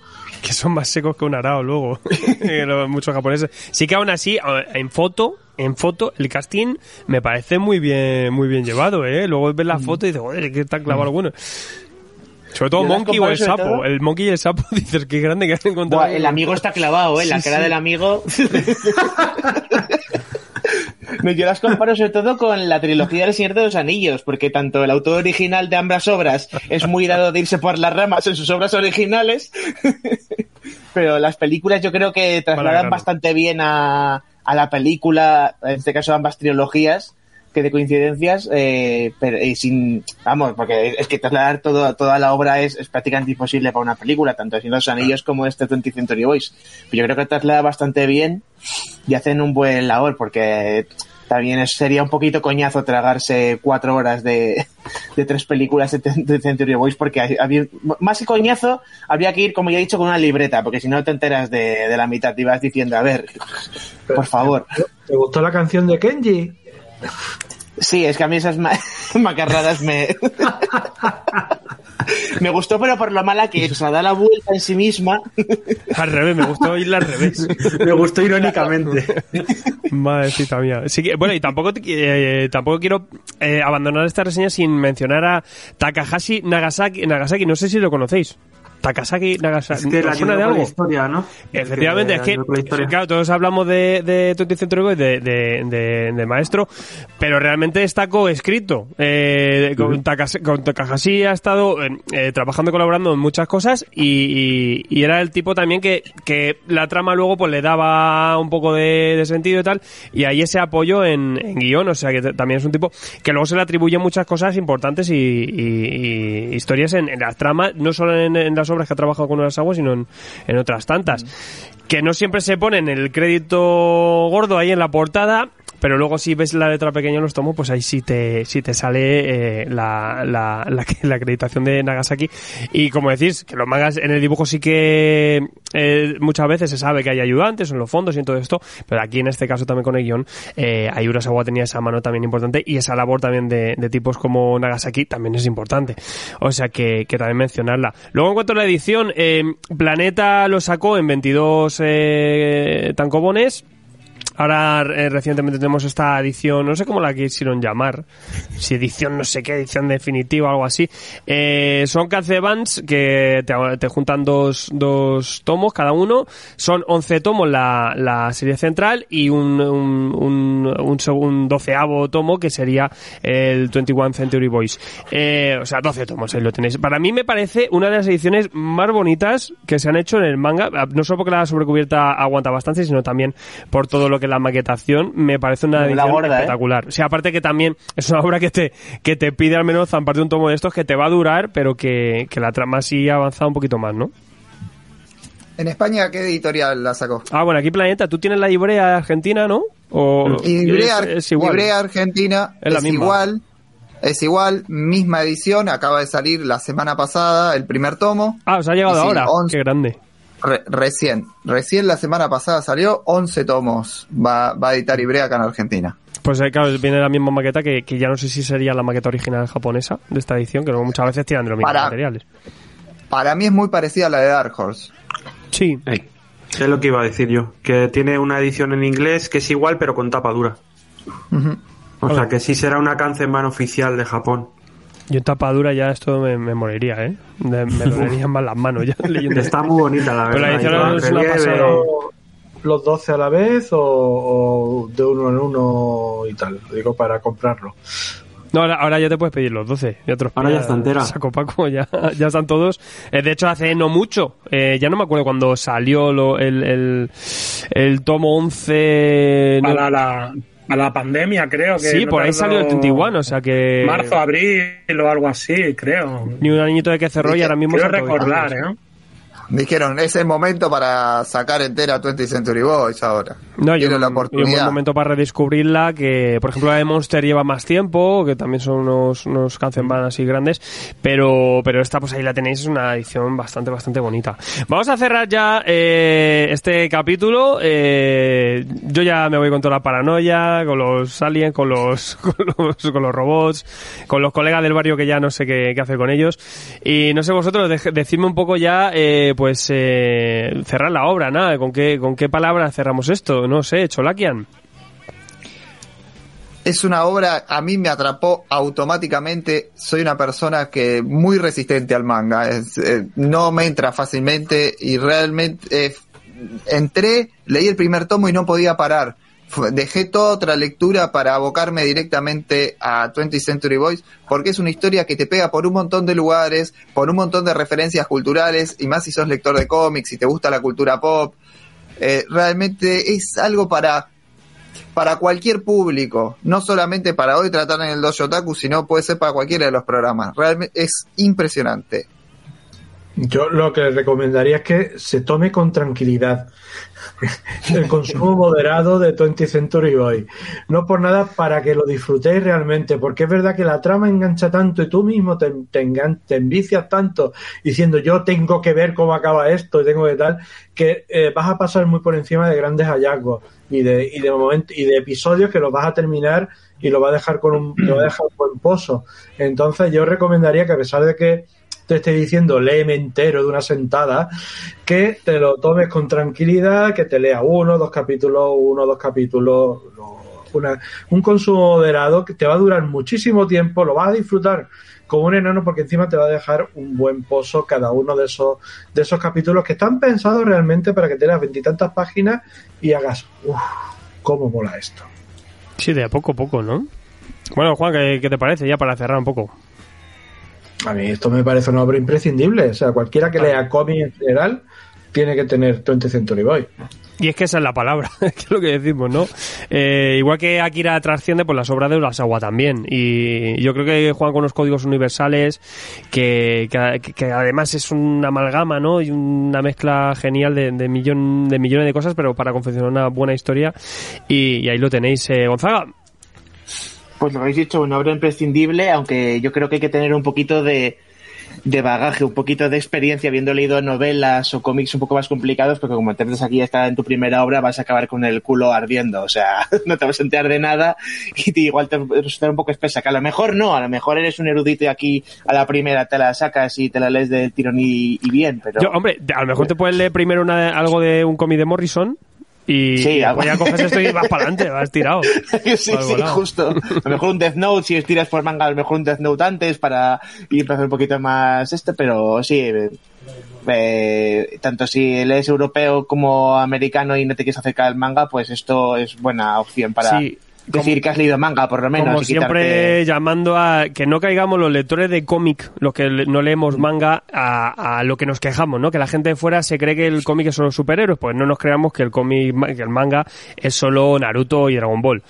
Que son más secos que un arao luego. Muchos japoneses. Sí que aún así, en foto, en foto, el casting me parece muy bien, muy bien llevado, ¿eh? Luego ves la foto y dices, joder, que está clavado bueno. Sobre todo Monkey o el sapo. todo- El Monkey y el sapo dices, qué grande que han encontrado. Buah, el amigo está clavado, ¿eh? La cara sí. del amigo. No, Yo las comparo sobre todo con la trilogía del Señor de los Anillos, porque tanto el autor original de ambas obras es muy dado de irse por las ramas en sus obras originales, pero las películas yo creo que Vale, trasladan bastante bien a, a la película, en este caso ambas trilogías, que de coincidencias, eh, pero y sin, vamos, porque es que trasladar todo, toda la obra es, es prácticamente imposible para una película, tanto de los Anillos como este 20th Century Boys. Pero yo creo que traslada bastante bien y hacen un buen labor, porque también es- sería un poquito coñazo tragarse cuatro horas de, de tres películas de, de Century Boys, porque había- más que coñazo, habría que ir, como ya he dicho, con una libreta, porque si no te enteras de, de la mitad, te ibas diciendo, a ver, por favor. ¿Te gustó la canción de Kenji? Sí, es que a mí esas ma- macarradas me... me gustó, pero por lo mala que es, o sea, da la vuelta en sí misma. Al revés, me gustó oírla al revés. Me gustó irónicamente. Madrecita mía. Sí que- bueno, y tampoco, te- eh, tampoco quiero eh, abandonar esta reseña sin mencionar a Takahashi Nagasaki. Nagasaki, no sé si lo conocéis. Takasaki Nagasaki. Es que la ¿Os suena de la algo? historia, ¿no? Efectivamente, es que, claro, todos hablamos de, de 20th Century Boys, de, de, de- de maestro, pero realmente está coescrito. Eh, con, Takahashi ha estado eh, trabajando y colaborando en muchas cosas y, y- y era el tipo también que, que la trama luego pues le daba un poco de, de sentido y tal, y ahí ese apoyo en, en guion, o sea que también es un tipo que luego se le atribuye muchas cosas importantes y, y- y historias en, en las tramas, no solo en, en las obras que ha trabajado con Urasawa, sino en, en otras tantas. Que no siempre se pone en el crédito gordo ahí en la portada, pero luego si ves la letra pequeña en los tomos, pues ahí sí te, sí te sale eh, la, la, la, la acreditación de Nagasaki. Y como decís, que los mangas en el dibujo sí que eh, muchas veces se sabe que hay ayudantes en los fondos y en todo esto, pero aquí en este caso también con el guion, eh, ahí Urasawa tenía esa mano también importante y esa labor también de, de tipos como Nagasaki también es importante. O sea que, que también mencionarla. Luego en cuanto a la edición, eh, Planeta lo sacó en 22 eh, tancobones. Ahora eh, recientemente tenemos esta edición, no sé cómo la quisieron llamar, si edición no sé qué, edición definitiva algo así. Eh, son Bands que te, te juntan dos, dos tomos cada uno, son 11 tomos la, la serie central y un, un, un, doceavo tomo que sería el 21 Century Boys. Eh, o sea, 12 tomos, ahí lo tenéis. Para mí me parece una de las ediciones más bonitas que se han hecho en el manga, no solo porque la sobrecubierta aguanta bastante, sino también por todo lo que la maquetación, me parece una edición gorda, ¿eh? espectacular. O sea, aparte que también es una obra que te, que te pide al menos zamparte un tomo de estos que te va a durar, pero que, que la trama sí ha avanzado un poquito más, ¿no? En España, ¿qué editorial la sacó? Ah, bueno, aquí Planeta, tú tienes la Ibrea Argentina, ¿no? O, Y Ibrea, es, es igual. Ibrea Argentina Es la es, misma. igual. Es igual, misma edición, acaba de salir la semana pasada el primer tomo. Ah, os ha llegado Y sí, ahora. 11. Qué grande. Re- recién, recién la semana pasada salió, 11 tomos va, va a editar Ibrea acá en Argentina. Pues claro, viene la misma maqueta que, que ya no sé si sería la maqueta original japonesa de esta edición, que luego muchas veces tiran de los mismos Para- materiales. Para mí es muy parecida a la de Dark Horse. Sí, Es lo que iba a decir yo. Que tiene una edición en inglés que es igual, pero con tapa dura. O sea que sí será una Kanzenban oficial de Japón. Yo en tapadura ya esto me, me moriría, ¿eh? Me, me dolerían más las manos ya leyendo. Está muy bonita la Pero la verdad. edición los 12 a la vez o, o de uno en uno y tal. Lo digo para comprarlo. No, ahora, ahora ya te puedes pedir los 12. Ya te los Ahora ya está entera. Saco Paco, ya, ya están todos. Eh, de hecho, hace no mucho, eh, ya no me acuerdo cuando salió lo- el, el, el tomo 11. no- Para la, para la pandemia, creo que. sí, no por ahí salió el 21, o sea que. Marzo, abril o algo así, creo. Ni un añito de que cerró y ahora mismo. Quiero recordar. ¿eh? Dijeron, es el momento para sacar entera 20th Century Boys ahora. No, yo, Quiero la y un buen oportunidad. momento para redescubrirla, que por ejemplo la de Monster lleva más tiempo, que también son unos, unos Kanzenban así grandes, pero, pero esta pues ahí la tenéis, es una edición bastante, bastante bonita. Vamos a cerrar ya eh, este capítulo, eh, yo ya me voy con toda la paranoia, con los aliens, con los, con los, con los robots, con los colegas del barrio que ya no sé qué, qué hacer con ellos, y no sé vosotros, dej- decidme un poco ya, eh, pues eh, cerrar la obra, nada, con qué, con qué palabras cerramos esto, no sé, Cholakian. Es una obra, a mí me atrapó automáticamente. Soy una persona que muy resistente al manga. eh, no me entra fácilmente y realmente eh, entré, leí el primer tomo y no podía parar. Dejé toda otra lectura para abocarme directamente a 20th Century Boys porque es una historia que te pega por un montón de lugares, por un montón de referencias culturales y más si sos lector de cómics y te gusta la cultura pop. Eh, realmente es algo para para cualquier público, no solamente para hoy tratar en el Dojo Otaku, sino puede ser para cualquiera de los programas. Realmente es impresionante. Yo lo que le recomendaría es que se tome con tranquilidad el consumo moderado de 20th Century Boy. No por nada para que lo disfrutéis realmente, porque es verdad que la trama engancha tanto y tú mismo te, te, te envicias tanto diciendo yo tengo que ver cómo acaba esto y tengo que tal, que eh, vas a pasar muy por encima de grandes hallazgos y de, y de momento, y de episodios que los vas a terminar y lo va a dejar con un, lo va a dejar buen pozo. Entonces yo recomendaría que a pesar de que te esté diciendo léeme entero de una sentada, que te lo tomes con tranquilidad, que te lea uno, dos capítulos, uno, dos capítulos, lo- una, un consumo moderado que te va a durar muchísimo tiempo, lo vas a disfrutar como un enano porque encima te va a dejar un buen pozo cada uno de esos, de esos capítulos que están pensados realmente para que tengas veintitantas páginas y hagas, uff, cómo mola esto. Sí, de a poco a poco, ¿no? Bueno, Juan, ¿qué, qué te parece ya para cerrar un poco? A mí esto me parece una obra imprescindible. O sea, cualquiera que lea cómic en general tiene que tener 20 Century Boy. Y es que esa es la palabra, que es lo que decimos, ¿no? Eh, igual que Akira trasciende por las obras de Urasawa también. Y yo creo que juegan con los códigos universales, que, que, que además es una amalgama, ¿no? Y una mezcla genial de, de, millón, de millones de cosas, pero para confeccionar una buena historia. Y, y ahí lo tenéis, eh, Gonzaga. Pues lo habéis dicho, una obra imprescindible, aunque yo creo que hay que tener un poquito de, de bagaje, un poquito de experiencia, habiendo leído novelas o cómics un poco más complicados, porque como te aquí está en tu primera obra, vas a acabar con el culo ardiendo, o sea, no te vas a enterar de nada y te, igual te resulta un poco espesa, que a lo mejor no, a lo mejor eres un erudito y aquí a la primera te la sacas y te la lees del tirón y, y bien, pero... Yo, hombre, a lo mejor te puedes leer primero una, algo de un cómic de Morrison y Sí, y algo- ya coges esto y vas para adelante, vas tirado. sí, sí, volado. justo. A lo mejor un Death Note, si estiras por manga, a lo mejor un Death Note antes para ir a hacer un poquito más este, pero sí, eh, eh, tanto si lees europeo como americano y no te quieres acercar al manga, pues esto es buena opción para Sí, decir que has leído manga, por lo menos. Como siempre, quitarte- llamando a que no caigamos los lectores de cómic, los que no leemos manga, a, a lo que nos quejamos, ¿no? Que la gente de fuera se cree que el cómic es solo superhéroes, pues no nos creamos que el cómic, que el manga es solo Naruto y Dragon Ball.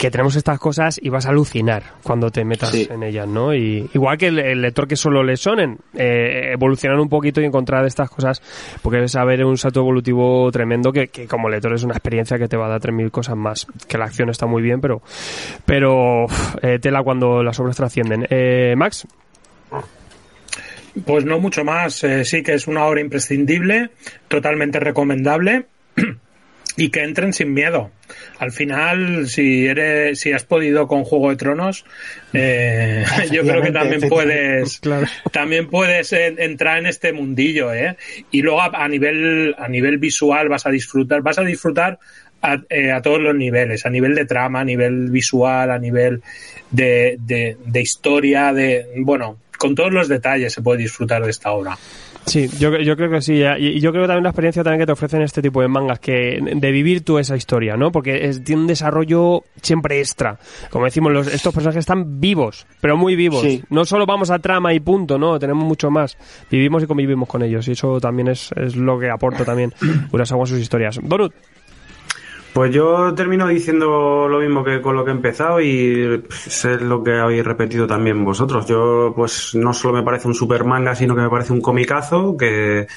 Que tenemos estas cosas y vas a alucinar cuando te metas Sí. en ellas, ¿no? Y igual que el, el lector que solo le sonen, eh, evolucionar un poquito y encontrar estas cosas, porque debes saber un salto evolutivo tremendo que, que como lector es una experiencia que te va a dar 3.000 cosas más. Que la acción está muy bien, pero pero eh, tela cuando las obras trascienden. Eh, Max, Pues no mucho más. Eh, sí que es una obra imprescindible, totalmente recomendable y que entren sin miedo. Al final, si eres, si has podido con Juego de Tronos, eh, yo creo que también puedes, Claro. también puedes entrar en este mundillo, ¿eh? Y luego a, a nivel, a nivel visual vas a disfrutar, vas a disfrutar a, eh, a todos los niveles, a nivel de trama, a nivel visual, a nivel de, de, de historia, de, bueno, con todos los detalles se puede disfrutar de esta obra. Sí, yo, yo creo que sí. Y y yo creo que también la experiencia también que te ofrecen este tipo de mangas, que de vivir tú esa historia, ¿no? Porque es- tiene un desarrollo siempre extra. Como decimos, los, estos personajes están vivos, pero muy vivos. Sí. No solo vamos a trama y punto, no, tenemos mucho más. Vivimos y convivimos con ellos. Y eso también es, es lo que aporta también Urasawa a sus historias. Donut, Pues yo termino diciendo lo mismo que con lo que he empezado y es lo que habéis repetido también vosotros. Yo pues no solo me parece un super manga, sino que me parece un comicazo que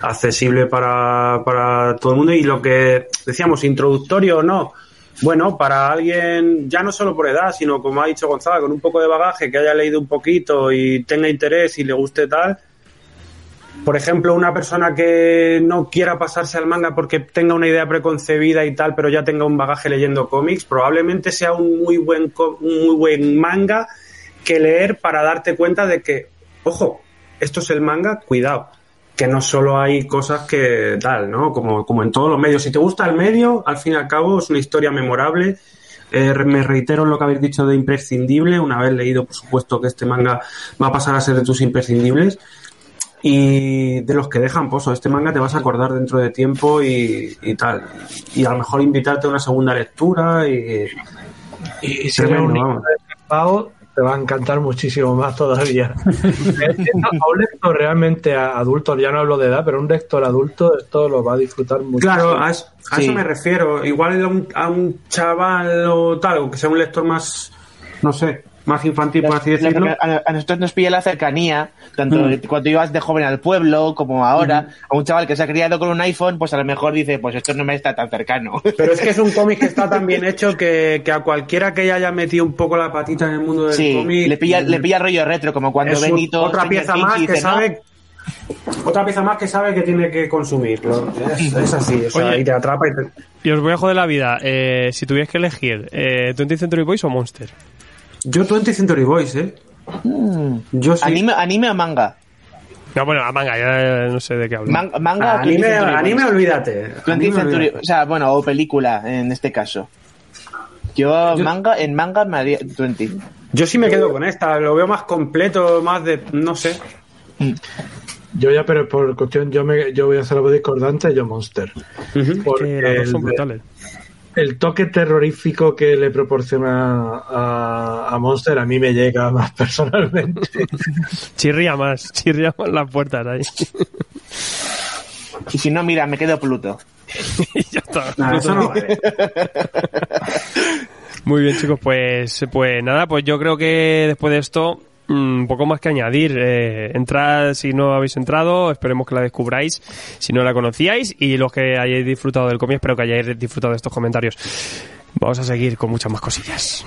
accesible para, para todo el mundo y lo que decíamos, introductorio o no. Bueno, para alguien, ya no solo por edad, sino como ha dicho Gonzaga, con un poco de bagaje, que haya leído un poquito y tenga interés y le guste tal, por ejemplo, una persona que no quiera pasarse al manga porque tenga una idea preconcebida y tal, pero ya tenga un bagaje leyendo cómics, probablemente sea un muy buen, un muy buen manga que leer para darte cuenta de que, ojo, esto es el manga, cuidado, que no solo hay cosas que tal, ¿no? Como, como en todos los medios. Si te gusta el medio, al fin y al cabo es una historia memorable. Eh, me reitero lo que habéis dicho de imprescindible. Una vez leído, por supuesto, que este manga va a pasar a ser de tus imprescindibles y de los que dejan pozo. Este manga te vas a acordar dentro de tiempo y, y tal. Y a lo mejor invitarte a una segunda lectura y... Y, y si eres Tremendo, un niño vamos. despistado, te va a encantar muchísimo más todavía. Esto a un lector realmente adulto, ya no hablo de edad, pero un lector adulto esto lo va a disfrutar mucho. Claro, a, es- a Sí. eso me refiero. Igual a un, a un chaval o tal, o que sea un lector más, no sé, más infantil, por así decirlo. A, a nosotros nos pilla la cercanía, tanto cuando ibas de joven al pueblo como ahora. A un chaval que se ha criado con un iPhone, pues a lo mejor dice, pues esto no me está tan cercano. Pero es que es un cómic que está tan bien hecho que, que a cualquiera que ya haya metido un poco la patita en el mundo del Sí, cómic. le pilla, le pilla rollo retro, como cuando es un- Benito. otra pieza más que dice, ¿no? sabe otra pieza más que sabe que tiene que consumirlo es, es así o sea, Oye. y te atrapa y te... y os voy a joder la vida. Eh, si tuvierais que elegir, eh, ¿20th Century Boys o Monster? Yo 20 Century Boys eh yo sí Anime, anime o manga. No, bueno, a manga, ya no sé de qué hablo. Man- manga 20th anime, anime olvídate 20th Anime, Century- olvídate. o sea, bueno, o película en este caso. Yo, manga, en manga me haría 20. Yo sí me quedo con esta, lo veo más completo, más de. no sé. Yo ya, pero por cuestión, yo me, yo voy a hacer algo discordante, yo Monster. Porque Que las dos son brutales. El toque terrorífico que le proporciona a, a Monster a mí me llega más personalmente. Chirría más, chirría más las puertas ahí. Y si no, mira, me quedo Pluto. y ya está. No, eso no vale. Muy bien, chicos, pues, pues nada, pues yo creo que después de esto, un poco más que añadir. Eh, entrad si no habéis entrado, esperemos que la descubráis, si no la conocíais, y los que hayáis disfrutado del cómic, espero que hayáis disfrutado de estos comentarios. Vamos a seguir con muchas más cosillas.